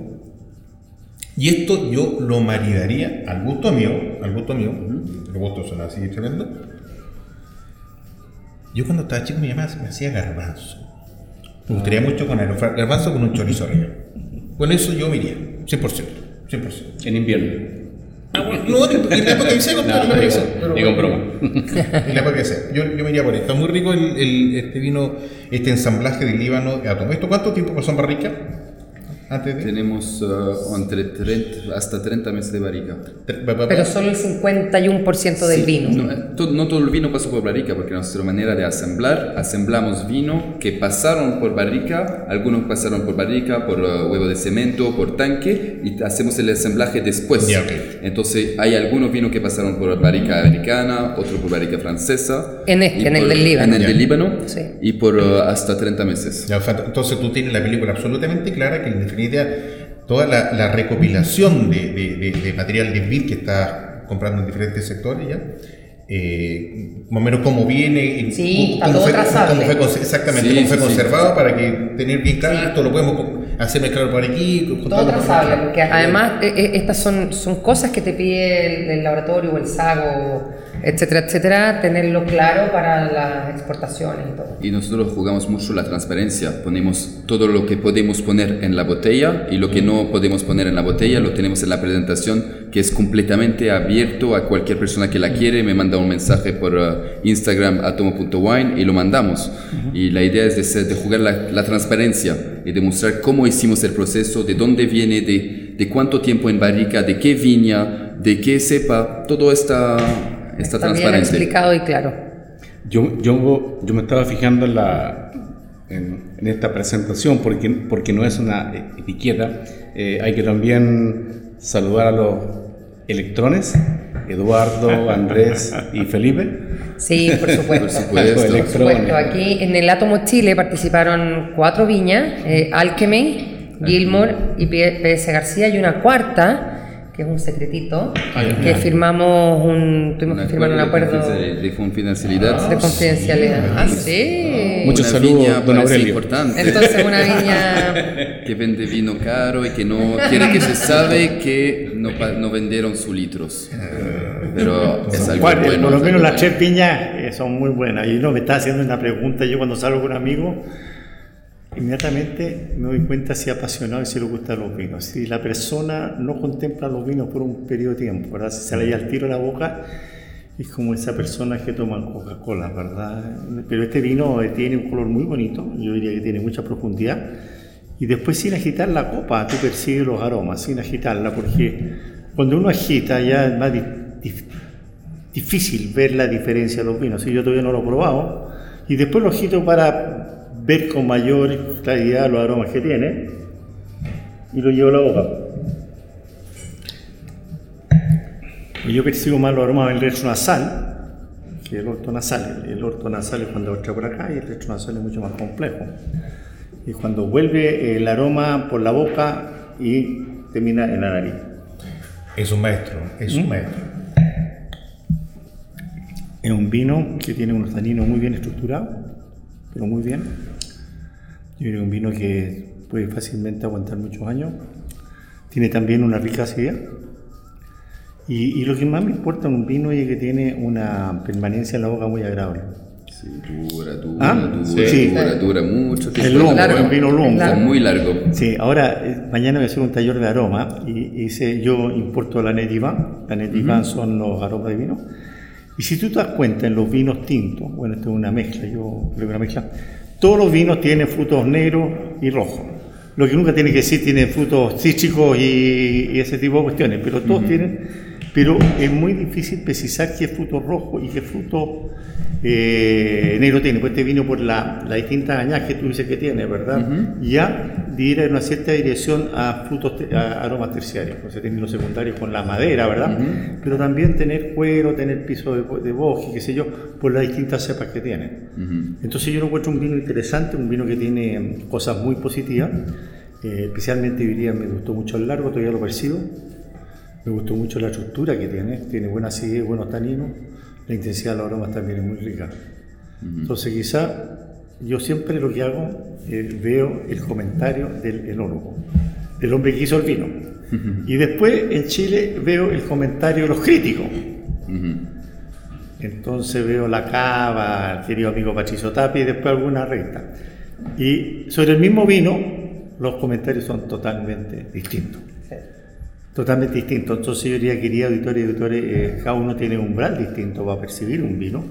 S1: Y esto yo lo maridaría al gusto mío, al gusto mío, el gusto suena así tremendo. Yo cuando estaba chico mi mamá me hacía garbanzo. Me gustaría mucho con el garbanzo con un chorizo arriba. Con eso yo me iría, 100%, 100%.
S3: En invierno.
S1: Ah, bueno, no, en la época que (laughs)
S3: Digo en
S1: bueno,
S3: broma.
S1: En (laughs) la época que sea. Yo, yo me iría por esto. Está muy rico el, el- este vino, este ensamblaje Líbano de átomo. ¿Esto cuánto tiempo pasó en barrica? Antes de...
S5: Tenemos uh, entre 30 hasta 30 meses de barrica.
S4: Pero solo el 51% del
S5: Sí,
S4: vino.
S5: No, eh, to- no todo el vino pasó por barrica, porque nuestra manera de asemblar, asemblamos vino que pasaron por barrica, algunos pasaron por barrica, por uh, huevo de cemento, por tanque, y hacemos el asemblaje después.
S1: Ya, ok.
S5: Entonces, hay algunos vinos que pasaron por barrica americana, otros por barrica francesa.
S4: En este, en el
S5: por-
S4: del Líbano.
S5: En el
S1: Ya.
S5: del Líbano,
S4: Sí.
S5: y por uh, hasta 30 meses.
S1: Entonces tú tienes la película absolutamente clara que en definitiva toda la, la recopilación de, de- de- de material de vid que estás comprando en diferentes sectores ya, eh, más o menos cómo viene, y
S4: Sí,
S1: cómo-
S4: está
S1: cómo
S4: todo
S1: fue, cómo fue exactamente
S5: Sí,
S1: cómo fue
S5: sí, sí.
S1: conservado para que tener bien claro esto lo podemos hacer mezclar por aquí,
S4: Todo trazable, porque además eh, eh, estas son, son cosas que te pide el, el laboratorio o el SAGO, etcétera, etcétera, tenerlo claro para las exportaciones y todo.
S5: Y nosotros jugamos mucho la transparencia. Ponemos todo lo que podemos poner en la botella y lo que no podemos poner en la botella lo tenemos en la presentación que es completamente abierto a cualquier persona que la quiere. Me manda un mensaje por uh, Instagram atomo.wine y lo mandamos. Y la idea es de, ser- de jugar la, la transparencia y demostrar cómo hicimos el proceso, de dónde viene, de, de cuánto tiempo en barrica, de qué viña, de qué cepa. Todo está, está
S4: Está bien
S5: transparente.
S4: explicado y claro.
S3: Yo, yo, yo me estaba fijando en, la, en, en esta presentación porque, porque no es una e- etiqueta. Eh, hay que también saludar a los electrones, Eduardo, (laughs) Andrés y Felipe.
S4: Sí, por (laughs) supuesto.
S5: Por supuesto.
S4: Por supuesto. Aquí en el Átomo Chile participaron cuatro viñas, eh, Alchemy, Gilmore y P- PS García y una cuarta, que es un secretito, que firmamos un, tuvimos que firmar un acuerdo
S5: de, de confidencialidad.
S4: de confidencialidad. Ah, sí.
S3: Muchos
S5: Una
S3: saludos, don Aurelio.
S5: importante.
S4: Entonces una (laughs) viña...
S5: que vende vino caro y que no quiere que se sabe que no, no vendieron sus litros. Pero es algo
S2: Bueno,
S5: bueno.
S2: por lo menos las tres piñas eh, son muy buenas. Y uno me está haciendo una pregunta, yo cuando salgo con un amigo, inmediatamente me doy cuenta si apasionado y si le gustan los vinos. Si la persona no contempla los vinos por un periodo de tiempo, ¿verdad? Si se le al tiro a la boca, es como esa persona que toma Coca-Cola, ¿verdad? Pero este vino tiene un color muy bonito, yo diría que tiene mucha profundidad. Y después sin agitar la copa, tú percibes los aromas, sin agitarla, porque cuando uno agita ya es más difícil ver la diferencia de los vinos. Si yo todavía no lo he probado, y después lo agito para ver con mayor claridad los aromas que tiene, y lo llevo a la boca. yo percibo más los aromas del resto nasal que el orto nasal. El orto nasal es cuando entra por acá y el resto nasal es mucho más complejo. Y cuando vuelve el aroma por la boca y termina en la nariz.
S1: Es un maestro, es un ¿Mm? maestro.
S2: Es un vino que tiene unos taninos muy bien estructurados, pero muy bien. Yo creo que un vino que puede fácilmente aguantar muchos años. Tiene también una rica acidez y, lo que más me importa en un vino es que tiene una permanencia en la boca muy agradable.
S5: Sí, dura, dura, ¿Ah? dura, sí. dura, dura mucho.
S2: Es largo, un vino
S5: longo. muy largo.
S2: Sí, ahora, eh, mañana voy a hacer un taller de aroma y, hice, yo importo la Netivan. La Netivan son los aromas de vino. Y si tú te das cuenta en los vinos tintos, bueno, esto es una mezcla, yo creo que una mezcla, todos los vinos tienen frutos negros y rojos. Lo que nunca tiene que decir tiene frutos cítricos y, ese tipo de cuestiones, pero todos tienen pero es muy difícil precisar qué fruto rojo y qué fruto eh, negro tiene. Pues este vino por la, la distintas añadas que tú dices que tiene, ¿verdad? Ya dirá en una cierta dirección a frutos, a aromas terciarios, o sea, los secundarios con la madera, ¿verdad? Pero también tener cuero, tener piso de, de bosque, qué sé yo, por las distintas cepas que tiene. Entonces yo encuentro un vino interesante, un vino que tiene cosas muy positivas. Eh, especialmente diría, me gustó mucho el largo, todavía lo percibo. Me gustó mucho la estructura que tiene, tiene buena acidez, buenos taninos, la intensidad de los aromas también es muy rica. Entonces quizá yo siempre lo que hago es veo el comentario del enólogo, del hombre que hizo el vino. Y después en Chile veo el comentario de los críticos. Entonces veo la cava, el querido amigo Patricio Tapi y después alguna recta. Y sobre el mismo vino, los comentarios son totalmente distintos totalmente distinto. Entonces yo diría, queridos auditores y auditores, eh, cada uno tiene un umbral distinto para percibir un vino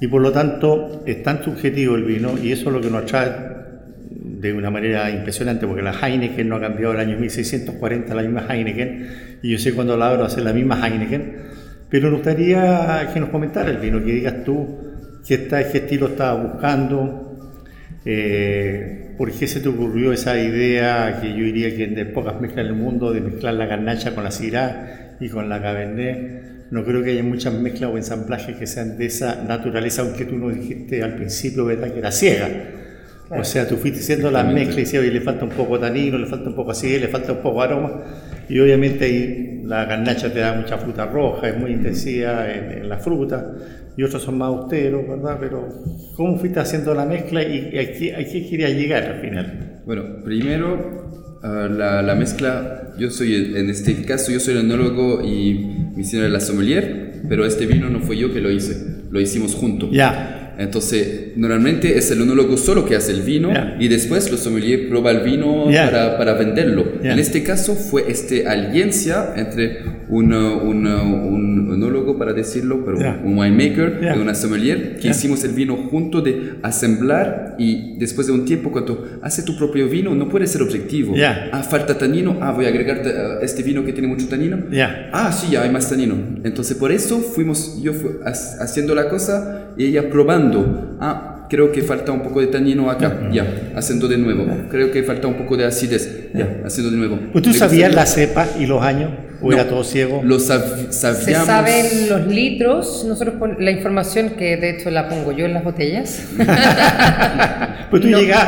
S2: y por lo tanto es tan subjetivo el vino y eso es lo que nos atrae de una manera impresionante porque la Heineken no ha cambiado el año 1640, la misma Heineken y yo sé cuando la abro hacer la misma Heineken, pero nos gustaría que nos comentara el vino, que digas tú qué, está, qué estilo estabas buscando, eh, ¿Por qué se te ocurrió esa idea que yo diría que de pocas mezclas en el mundo de mezclar la garnacha con la syrah y con la cabernet? No creo que haya muchas mezclas o ensamblajes que sean de esa naturaleza, aunque tú nos dijiste al principio, ¿verdad?, que era ciega. O sea, tú fuiste haciendo la mezcla y decías, oye, le falta un poco tanino, le falta un poco acidez, le falta un poco aroma. Y obviamente ahí la garnacha te da mucha fruta roja, es muy intensiva en la fruta y otros son más austeros, ¿verdad? Pero ¿cómo fuiste haciendo la mezcla y a qué, a qué querías llegar al final?
S5: Bueno, primero la, la, mezcla, yo soy, en este caso, yo soy el enólogo y mi señora la sommelier, pero este vino no fue yo que lo hice, lo hicimos juntos.
S2: Ya.
S5: Entonces, normalmente es el enólogo solo que hace el vino y después los sommelier prueba el vino para, para, venderlo. En este caso fue esta alianza entre un, un, un, enólogo, para decirlo, pero un winemaker y una sommelier, que hicimos el vino junto de asemblar y después de un tiempo, cuando hace tu propio vino, no puede ser objetivo. Ah, falta tanino, ah, voy a agregar este vino que tiene mucho tanino. Ah, sí, ya hay más tanino. Entonces, por eso fuimos, yo fui haciendo la cosa y ella probando Ah, creo que falta un poco de tanino acá. Ya, haciendo de nuevo. Creo que falta un poco de acidez. Ya, haciendo de nuevo.
S2: ¿Tú sabías la cepa y los años? ¿O era todo ciego?
S5: Lo sabíamos.
S4: Se saben los litros. Nosotros la información que de hecho la pongo yo en las botellas. (laughs)
S2: pues tú, llegas,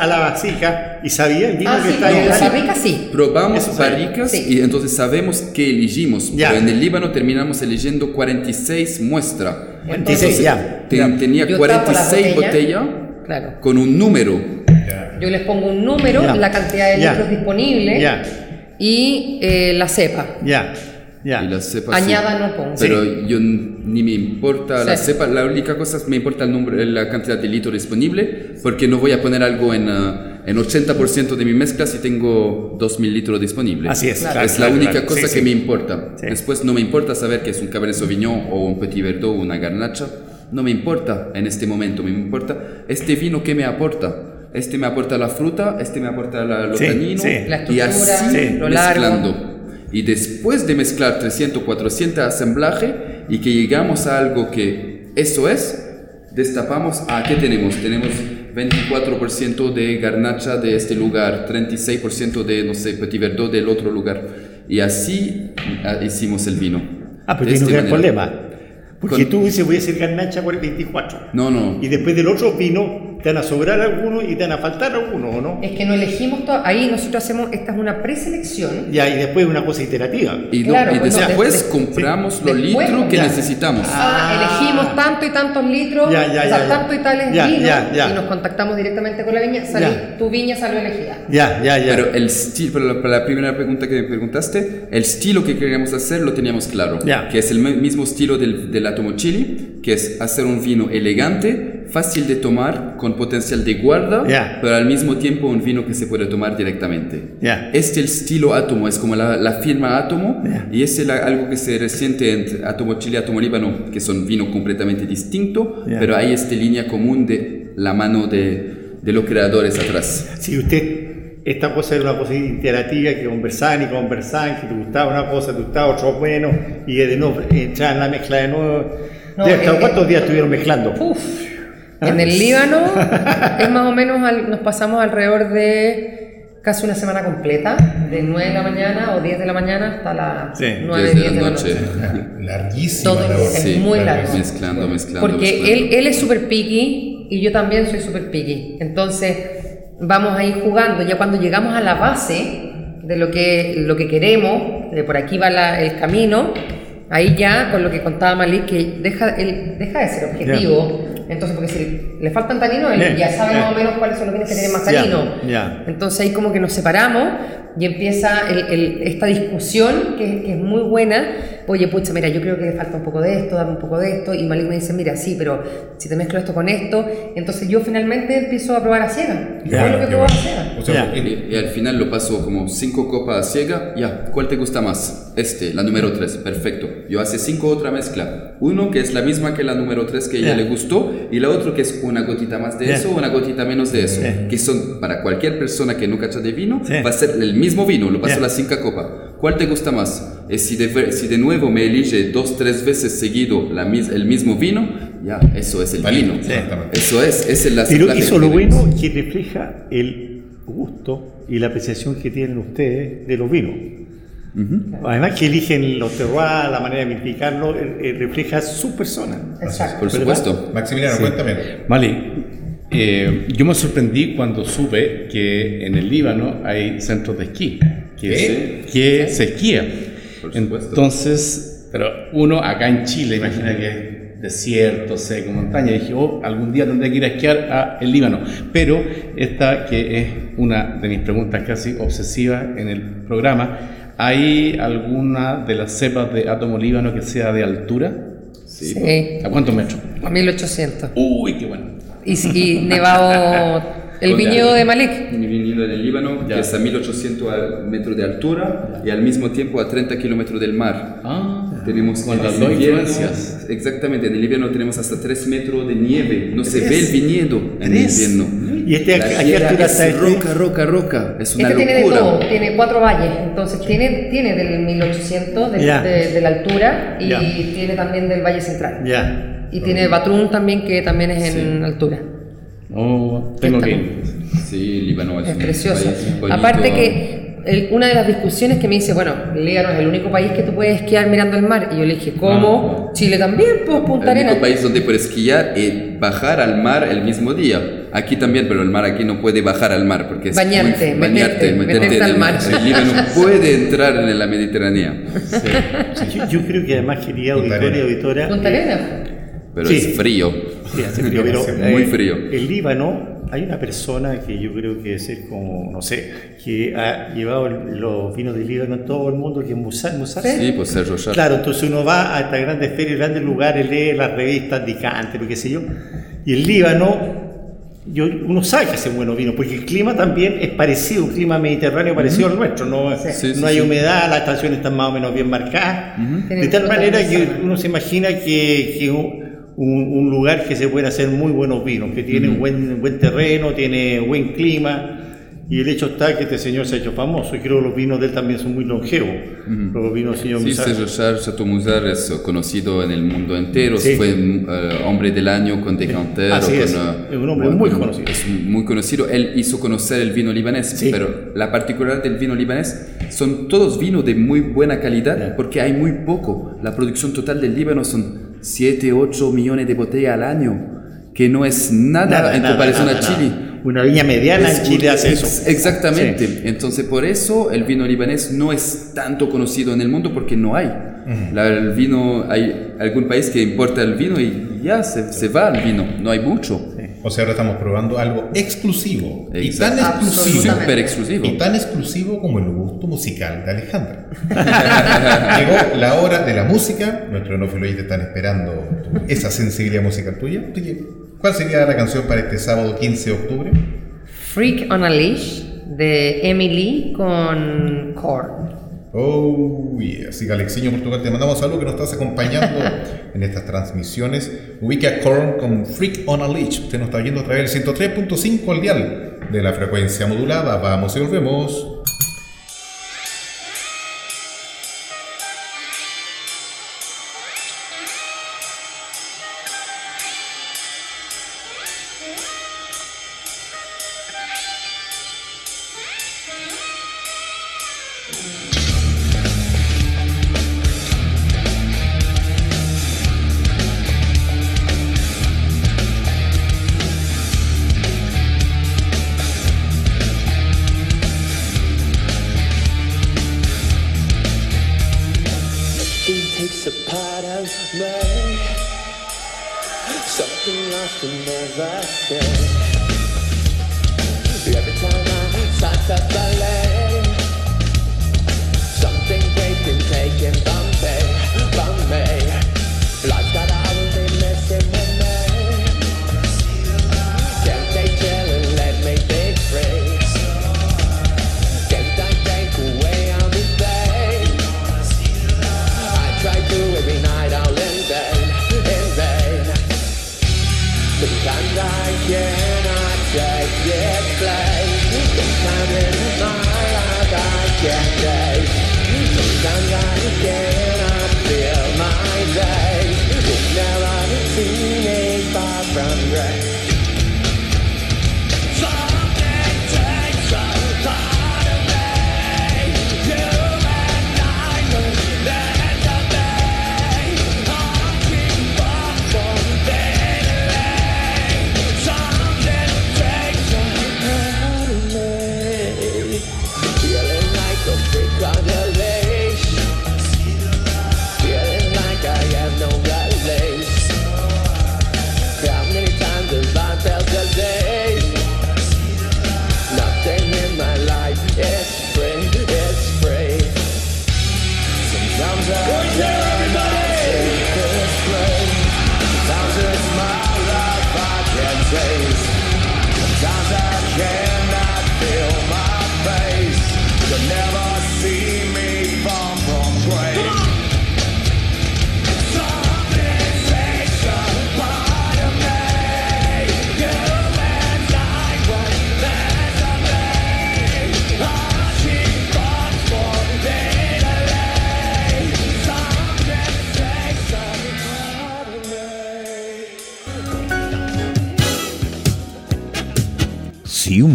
S2: a la vasija y sabías el vino ah, que está ahí.
S4: La barrica sí.
S5: Probamos barricas y entonces sabemos qué elegimos. Pero en el Líbano terminamos eligiendo 46 muestras.
S2: 46, ya.
S5: tenía 46 botellas con un número.
S4: Yo les pongo un número, la cantidad de litros disponibles y eh, la cepa.
S2: Ya. Ya.
S5: Y la cepa
S4: Añada
S5: sí.
S4: no pongo.
S5: Pero yo n- ni me importa la
S4: Sí.
S5: cepa, la única cosa es me importa el número, la cantidad de litro disponible, porque no voy a poner algo en, ah, en 80% de mi mezcla si tengo 2000 litros disponibles.
S2: Así es,
S4: Claro.
S2: claro,
S5: es la
S2: claro,
S5: única
S2: claro.
S5: cosa
S2: Sí,
S5: que
S2: sí.
S5: me importa.
S2: Sí.
S5: Después no me importa saber que es un Cabernet Sauvignon o un Petit Verdot o una Garnacha. No me importa en este momento. Me importa este vino que me aporta. Este me aporta la fruta, este me aporta la, lo
S2: Sí, sí.
S4: La
S5: y así
S4: largo.
S5: mezclando. Y después de mezclar 300, 400 asemblaje y que llegamos a algo que eso es, destapamos a qué tenemos. Tenemos 24% de garnacha de este lugar, 36% de, no sé, petit verdot del otro lugar. Y así ah, hicimos el vino.
S2: Ah, pero tiene un gran problema. Porque
S5: Con-
S2: tú dices, voy a hacer garnacha por el 24.
S5: No, no.
S2: Y después del otro vino, te van a sobrar algunos y te van a faltar algunos, ¿o no?
S4: Es que no elegimos todo. Ahí nosotros hacemos, esta es una preselección.
S2: Ya, y después una cosa iterativa.
S5: Y, no-
S4: Claro,
S5: y después
S4: de- de-
S5: compramos los
S4: después,
S5: litros que
S2: ya.
S5: necesitamos.
S4: Ah,
S2: Ah.
S4: elegimos tanto y tantos litros,
S2: Ya, ya,
S4: o sea,
S2: ya, ya.
S4: tanto y tales
S2: Ya,
S4: vinos,
S2: ya, ya.
S4: y nos contactamos directamente con la viña. Salí,
S2: Ya.
S4: tu viña salió elegida.
S2: Ya, ya, ya.
S5: Pero el estilo, para la, para la primera pregunta que me preguntaste, el estilo que queríamos hacer lo teníamos claro.
S2: Ya.
S5: Que es el mi- mismo estilo del, del Atomo Chili, que es hacer un vino elegante, fácil de tomar, con potencial de guarda,
S2: Ya.
S5: pero al mismo tiempo un vino que se puede tomar directamente.
S2: Ya.
S5: Este el estilo Atomo, es como la, la firma Atomo,
S2: Ya.
S5: y es el- algo que se resiente entre Atomo Chile y Atomo Líbano, que son vinos completamente distintos, pero hay esta línea común de la mano de, de los creadores atrás.
S2: Si usted, esta cosa era una cosa iterativa que conversaban y conversaban, que te gustaba una cosa, te gustaba otro bueno, y de nuevo entrar en la mezcla de nuevo.
S4: No,
S2: ¿De hasta
S4: eh,
S2: ¿Cuántos
S4: eh,
S2: días estuvieron mezclando?
S4: Uf. En el Líbano (laughs) es más o menos, al- nos pasamos alrededor de casi una semana completa, de 9 de la mañana o 10 de la mañana hasta las
S2: Sí,
S4: 9,
S5: 10 de
S4: 10
S5: la
S4: de la
S5: noche.
S4: noche.
S1: Labor.
S4: es
S5: Sí,
S4: muy
S1: largo.
S5: Mezclando, mezclando.
S4: Porque
S5: mezclando.
S4: él, él es súper picky y yo también soy súper picky. Entonces, vamos a ir jugando. Ya cuando llegamos a la base de lo que, lo que queremos, de por aquí va la- el camino, ahí ya con lo que contaba Malik, que deja, él deja de ser objetivo. Entonces, porque si le faltan taninos, él ya sabe más o menos cuáles son los vinos que tienen más
S2: ya.
S4: Entonces ahí como que nos separamos y empieza el- el- esta discusión que, que es muy buena. Oye, pucha, mira, yo creo que le falta un poco de esto, dame un poco de esto. Y Malik me dice, mira, sí, pero si te mezclo esto con esto. Entonces yo finalmente empiezo a probar a ciega. Fue lo que a ciega.
S1: O sea,
S5: Y, y al final lo paso como cinco copas a ciega. Ya, ¿cuál te gusta más? Este, la número 3, perfecto. Yo hace cinco otra mezcla. Uno que es la misma que la número 3 que a ella le gustó y la otra que es una gotita más de eso, una gotita menos de eso. Que son para cualquier persona que no cacha de vino, va a ser el mismo vino, lo paso a las cinco copas. ¿Cuál te gusta más? Es si, de, si de nuevo me elige dos, tres veces seguido la, el mismo vino, ya, eso es el vino.
S1: exactamente.
S5: Eso es, esa es la
S2: Pero
S5: que
S2: lo bueno que refleja el gusto y la apreciación que tienen ustedes de los vinos. Además que eligen los terroirs, la manera de vinificarlo, eh, eh, refleja su persona.
S4: Exacto.
S5: Por
S2: ¿Verdad?
S5: supuesto.
S1: Maximiliano, cuéntame.
S3: Vale, eh, yo me sorprendí cuando supe que en el Líbano hay centros de esquí, que, se, que se esquía. Entonces, pero uno acá en Chile, imagina que hay desierto, seco, montaña, y dije, oh, algún día tendré que ir a esquiar a el Líbano. Pero esta que es una de mis preguntas casi obsesivas en el programa, ¿hay alguna de las cepas de átomo líbano que sea de altura?
S5: Sí.
S4: Sí.
S3: ¿A cuántos metros?
S4: A 1800.
S3: Uy, qué bueno.
S4: Y, y nevado el viñedo de Malik.
S5: Mi viñedo en el Líbano,
S3: Ya.
S5: que es a 1800 al- metros de altura y al mismo tiempo a 30 kilómetros del mar.
S3: Ah,
S5: Tenemos
S3: con las dos influencias.
S5: Exactamente, en el invierno tenemos hasta 3 metros de nieve. No se ve el viñedo en
S3: ¿Tres?
S5: el invierno.
S2: ¿Y este,
S5: La
S2: a qué
S5: tierra
S2: altura
S5: es
S2: está este?
S5: roca, roca, roca. Es una
S4: Este tiene de
S5: locura.
S4: todo, tiene cuatro valles, entonces tiene, tiene del 1800 de,
S2: Ya.
S4: de- de la altura y
S2: Ya.
S4: tiene también del Valle Central.
S2: Ya.
S4: Y tiene Batrún también, que también es en altura.
S3: Oh, tengo que ir.
S5: Sí, Líbano es,
S4: Es
S5: un
S4: precioso.
S5: país bonito.
S4: Aparte que el- una de las discusiones que me dice, bueno, Líbano es el único país que tú puedes esquiar mirando el mar. Y yo le dije, ¿cómo? Chile también, pues Punta
S5: el
S4: Arenas.
S5: único país donde puedes esquiar y bajar al mar el mismo día. Aquí también, pero el mar aquí no puede bajar al mar porque es
S4: Bañarte,
S5: muy,
S4: meterte, meterte
S5: en
S4: al
S5: el
S4: mar.
S5: El Líbano (laughs) puede entrar en la Mediterránea,
S2: Yo, yo creo que además quería
S1: Punta
S2: auditor y
S1: Arenas.
S2: auditora.
S4: Punta
S2: eh,
S4: Arenas.
S5: Pero
S2: Sí.
S5: es frío.
S2: Sí, hace (laughs) frío, pero
S5: Hace muy
S2: eh,
S5: frío.
S2: El Líbano hay una persona que yo creo que es como, no sé, que ha llevado los vinos de Líbano en todo el mundo, que es Musar. Musar.
S5: Sí, pues Sergio Char.
S2: Claro, entonces uno va a estas grandes ferias, grandes lugares, lee las revistas de Cante, qué sé yo, y el Líbano yo, uno sabe que hace buenos vinos, porque el clima también es parecido, un clima mediterráneo parecido al nuestro, no, no hay humedad, las estaciones están más o menos bien marcadas, de tal manera que uno se imagina que, que un, un, lugar que se puede hacer muy buenos vinos, que tiene un buen, buen terreno, tiene buen clima, y el hecho está que este señor se ha hecho famoso y creo que los vinos de él también son muy longevos. Los vinos señor
S5: Sí, Sergio Chateau es conocido en el mundo entero. Fue uh, hombre del año con Decanter.
S2: Así
S5: con,
S2: es. Uh, es un hombre muy conocido.
S5: Es muy conocido. Él hizo conocer el vino libanés, pero la particularidad del vino libanés son todos vinos de muy buena calidad porque hay muy poco. La producción total del Líbano son 7, 8 millones de botellas al año, que no es nada,
S2: Nada,
S5: en
S2: nada,
S5: comparación
S2: nada,
S5: a Chile.
S2: Una viña mediana
S5: Es
S2: en Chile hace
S5: ex-
S2: eso.
S5: Exactamente. Entonces, por eso el vino libanés no es tanto conocido en el mundo porque no hay. La- el vino, hay algún país que importa el vino y ya se, se va el vino, no hay mucho.
S1: O sea, ahora estamos probando algo exclusivo. Y tan exclusivo.
S5: Súper exclusivo.
S1: Y tan exclusivo como el gusto musical de Alejandra. (laughs) Llegó la hora de la música. Nuestros enófilos están esperando esa sensibilidad musical tuya. ¿Cuál sería la canción para este sábado 15 de octubre?
S4: Freak on a Leash de Emily con Korn.
S1: Oh, yeah. Así que Alexiño Portugal, te mandamos saludos que nos estás acompañando (laughs) en estas transmisiones. Ubica Korn con Freak on a Leash. Usted nos está viendo a través del 103.5 al dial de la frecuencia modulada. Vamos y volvemos.
S7: It's a part of me, something I can never say. Every time I
S8: talk about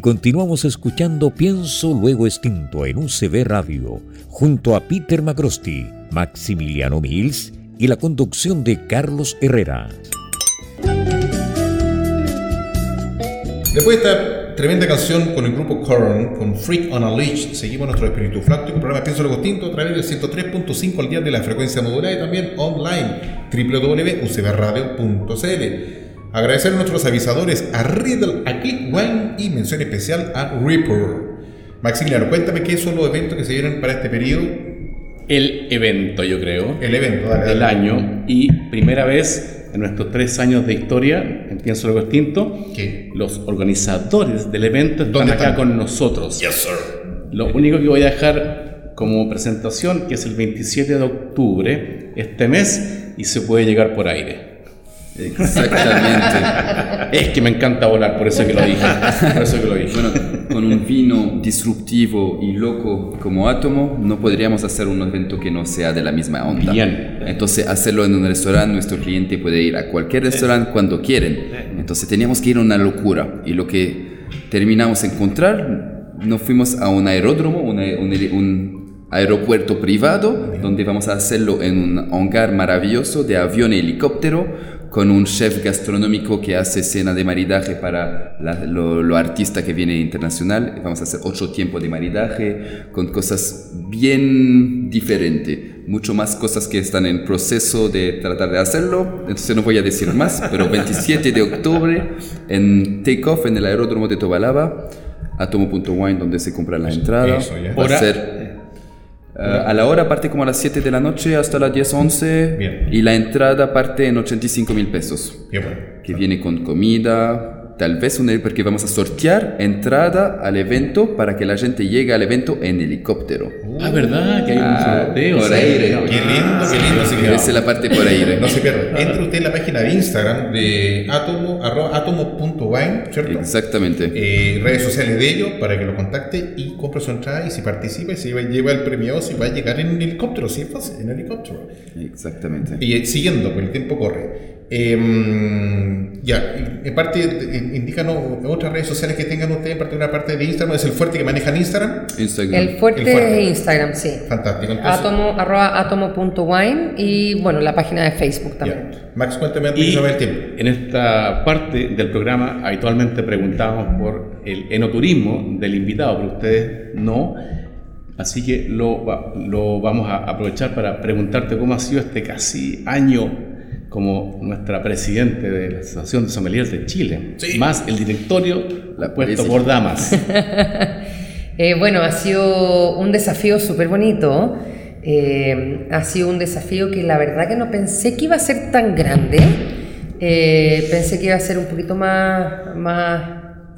S6: Continuamos escuchando Pienso Luego Extinto en UCB Radio, junto a Peter Macrosti, Maximiliano Mills y la conducción de Carlos Herrera.
S1: Después de esta tremenda canción con el grupo Korn, con Freak on a Leash, seguimos nuestro espíritu fláctico, programa Pienso Luego Extinto a través del 103.5 al día de la frecuencia modulada y también online www.ucbradio.cl. Agradecer a nuestros avisadores, a Riddle, a Clickwine y mención especial a Reaper. Maximiliano, cuéntame qué son los eventos que se vienen para este periodo.
S3: El evento, yo creo,
S1: El evento, dale,
S3: del
S1: dale.
S3: año y primera vez en nuestros tres años de historia en Pienso Luego Extinto,
S1: ¿Qué?
S3: los organizadores del evento están
S1: ¿Dónde
S3: acá
S1: están?
S3: con nosotros.
S1: Yes, sir.
S3: Lo único que voy a dejar como presentación, que es el 27 de octubre, este mes, y se puede llegar por aire.
S5: Exactamente.
S3: Es que me encanta volar, por eso que lo dije. Por eso que lo dije.
S5: Bueno, con un vino disruptivo y loco como Átomo, no podríamos hacer un evento que no sea de la misma onda.
S3: Bien.
S5: Entonces, hacerlo en un restaurante, nuestro cliente puede ir a cualquier restaurante cuando quieren. Entonces, teníamos que ir a una locura. Y lo que terminamos de encontrar, nos fuimos a un aeródromo, un, un aeropuerto privado, donde vamos a hacerlo en un hangar maravilloso de avión y helicóptero, con un chef gastronómico que hace cena de maridaje para la- lo, lo artista que viene internacional. Vamos a hacer ocho tiempos de maridaje con cosas bien diferentes. Mucho más cosas que están en proceso de tratar de hacerlo. Entonces no voy a decir más, pero (laughs) 27 de octubre en Takeoff en el aeródromo de Tobalaba, atomo.wine donde se compra la entrada.
S1: eso ya.
S5: Va a ser eh, a la hora parte como a las 7 de la noche hasta las 10, 11
S1: Bien.
S5: y la entrada parte en 85 mil pesos
S1: Qué bueno.
S5: que viene con comida, tal vez un porque vamos a sortear entrada al evento para que la gente llegue al evento en helicóptero.
S3: Ah, ¿verdad? Que hay un
S5: Ah,
S3: sorteo.
S5: por
S3: sí.
S5: aire.
S1: Qué lindo, qué lindo. Así que
S5: Esa es la parte por aire.
S1: no se pierda. Entre usted en la página de Instagram de atomo, atomo.wine, ¿cierto?
S5: Exactamente.
S1: Eh, redes sociales de ellos para que lo contacte y compre su entrada y si participa y se lleva, lleva el premio si va a llegar en helicóptero, si es fácil, en helicóptero.
S5: Exactamente.
S1: Y eh, siguiendo, pues el tiempo corre. Eh, ya, en parte, eh, indícanos otras redes sociales que tengan ustedes, en particular parte de Instagram, es el fuerte que manejan Instagram.
S5: Instagram.
S4: El fuerte,
S1: El fuerte.
S4: es Instagram, sí.
S1: Fantástico. Entonces,
S4: Atomo, arroba atomo.wine y bueno, la página de Facebook también.
S1: ya. Max, cuéntame antes vaya el tiempo.
S3: en esta parte del programa habitualmente preguntamos por el enoturismo del invitado, pero ustedes no. Así que lo, lo vamos a aprovechar para preguntarte cómo ha sido este casi año como nuestra presidente de la Asociación de Sommeliers de Chile,
S1: Sí.
S3: más el directorio
S5: La
S3: puesto por damas. (laughs)
S4: Eh, bueno, ha sido un desafío súper bonito. Eh, ha sido un desafío que la verdad que no pensé que iba a ser tan grande. Eh, pensé que iba a ser un poquito más, más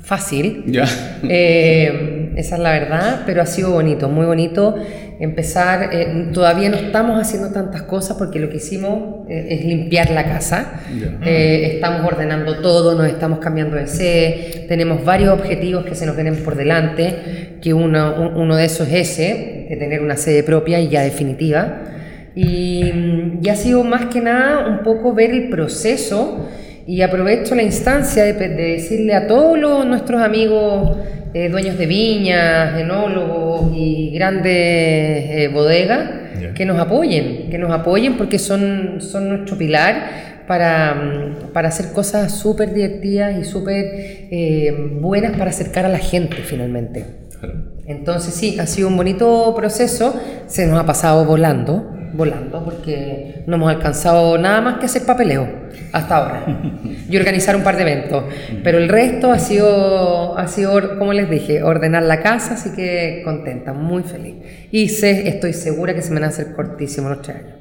S4: fácil.
S3: ya.
S4: Eh, esa es la verdad, pero ha sido bonito, muy bonito empezar. eh, todavía no estamos haciendo tantas cosas porque lo que hicimos eh, es limpiar la casa. Eh, estamos ordenando todo, nos estamos cambiando de sede, tenemos varios objetivos que se nos vienen por delante, que uno, un- uno de esos es ese, de tener una sede propia y ya definitiva. Y, mm, y ha sido más que nada un poco ver el proceso y aprovecho la instancia de, decirle a todos los- nuestros amigos eh, dueños de viñas, enólogos y grandes eh, bodegas que nos apoyen, que nos apoyen porque son, son nuestro pilar para, mm, para hacer cosas súper divertidas y súper eh, buenas para acercar a la gente finalmente. Entonces sí, ha sido un bonito proceso, se nos ha pasado volando, volando, porque no hemos alcanzado nada más que hacer papeleo hasta ahora y organizar un par de eventos. Pero el resto ha sido, ha sido, como les dije, ordenar la casa, así que contenta, muy feliz. Y sé, estoy segura que se me van a hacer cortísimos los tres años.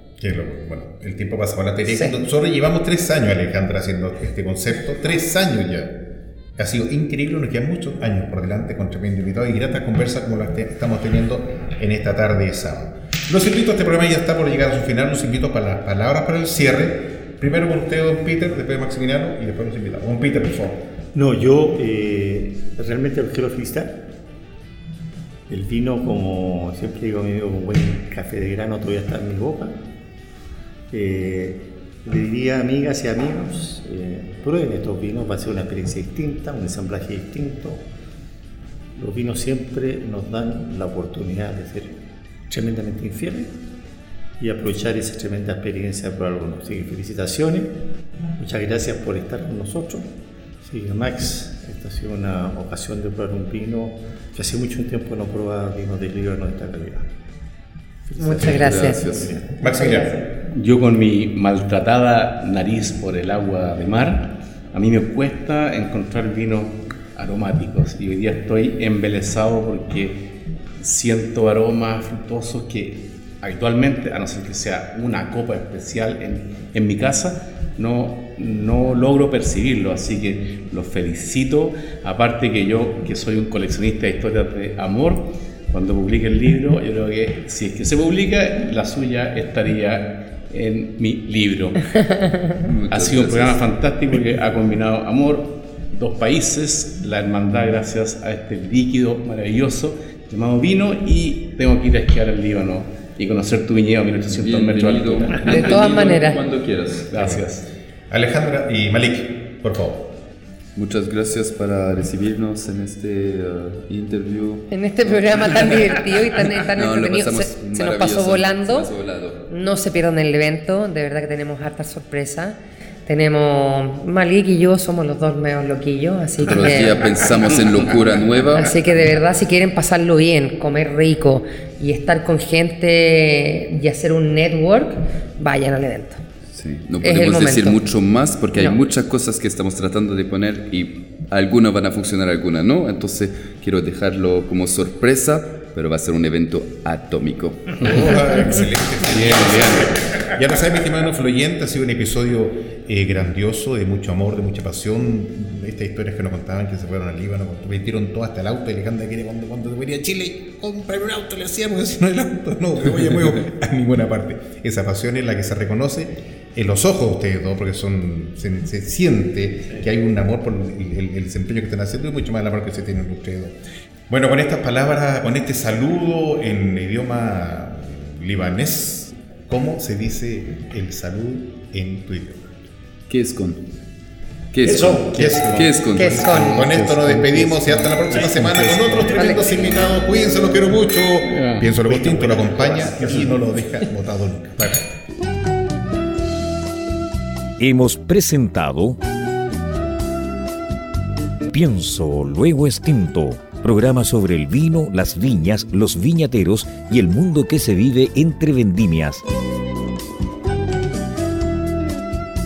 S1: Bueno, el tiempo pasa tele.
S4: Sí.
S1: Nosotros llevamos tres años, Alejandra, haciendo este concepto. Tres años ya. Ha sido increíble, nos quedan muchos años por delante con tremendo invitado y gratas conversas como las que estamos teniendo en esta tarde de sábado. Los invito, este programa ya está por llegar a su final, los invito para las palabras para el cierre. Primero con usted, don Peter, después Maximiliano y después los invitados. Don Peter, por favor.
S2: No, yo eh, realmente los quiero felicitar. El vino, como siempre digo, mi con buen café de grano todavía está en mi boca. Eh, le diría, amigas y amigos, eh, prueben estos vinos, va a ser una experiencia distinta, un ensamblaje distinto. los vinos siempre nos dan la oportunidad de ser tremendamente infieles y aprovechar esa tremenda experiencia por algunos. Así que felicitaciones, muchas gracias por estar con nosotros. Sí, Max, esta ha sido una ocasión de probar un vino que hace mucho tiempo no probaba vinos de Líbano de esta calidad.
S4: Muchas gracias.
S5: Gracias.
S1: Maximiliano.
S3: Yo con mi maltratada nariz por el agua de mar, a mí me cuesta encontrar vinos aromáticos y hoy día estoy embelesado porque siento aromas frutosos que habitualmente, a no ser que sea una copa especial en, en mi casa, no, no logro percibirlo, así que los felicito, aparte que yo, que soy un coleccionista de historias de amor, cuando publique el libro, yo creo que si es que se publica, la suya estaría en mi libro. (laughs) ha sido un programa fantástico que ha combinado amor, dos países, la hermandad gracias a este líquido maravilloso llamado vino y tengo que ir a esquiar al Líbano y conocer tu viñedo a 1800 metros de altura.
S4: De todas maneras.
S5: Cuando quieras.
S3: Gracias.
S1: Alejandra y Malik, por favor.
S5: Muchas gracias para recibirnos en este uh, interview.
S4: En este programa tan divertido y tan, tan (laughs)
S5: No,
S4: entretenido, se, se nos pasó volando.
S5: se pasó volado.
S4: No se pierdan el evento, de verdad que tenemos harta sorpresa. Tenemos Malik y yo somos los dos medio loquillos, así que,
S5: pensamos en locura nueva.
S4: así que de verdad si quieren pasarlo bien, comer rico y estar con gente y hacer un network, vayan al evento.
S5: Sí, no podemos decir mucho más porque
S4: No.
S5: hay muchas cosas que estamos tratando de poner y algunas van a funcionar, algunas no. Entonces quiero dejarlo como sorpresa, pero va a ser un evento atómico. (laughs)
S1: Oh, excelente.
S3: Bien, bien.
S1: Ya lo saben, mi estimado influyente, ha sido un episodio eh, grandioso, de mucho amor, de mucha pasión. Estas historias que nos contaban que se fueron al Líbano, metieron todo hasta el auto. Y Alejandra quiere cuando, cuando venía a Chile, comprar un auto, le hacíamos, (laughs) si no el auto, no, me voy a mover a ninguna parte. Esa pasión es la que se reconoce en los ojos de ustedes dos, porque se, siente que hay un amor por el, el- desempeño que están haciendo y mucho más el amor que se tienen ustedes dos. Bueno, con estas palabras, con este saludo en idioma libanés, ¿cómo se dice el salud en tu idioma?
S5: ¿Qué es con? ¿Qué es con?
S1: ¿qué es con?
S5: ¿Qué es con?
S4: ¿Qué es con?
S1: Con esto nos despedimos y hasta la próxima semana con otros tremendos invitados. Cuídense, los quiero mucho. Pienso lo distinto, lo acompaña y no lo deja botado nunca.
S6: Hemos presentado Pienso, luego extinto, programa sobre el vino, las viñas, los viñateros y el mundo que se vive entre vendimias.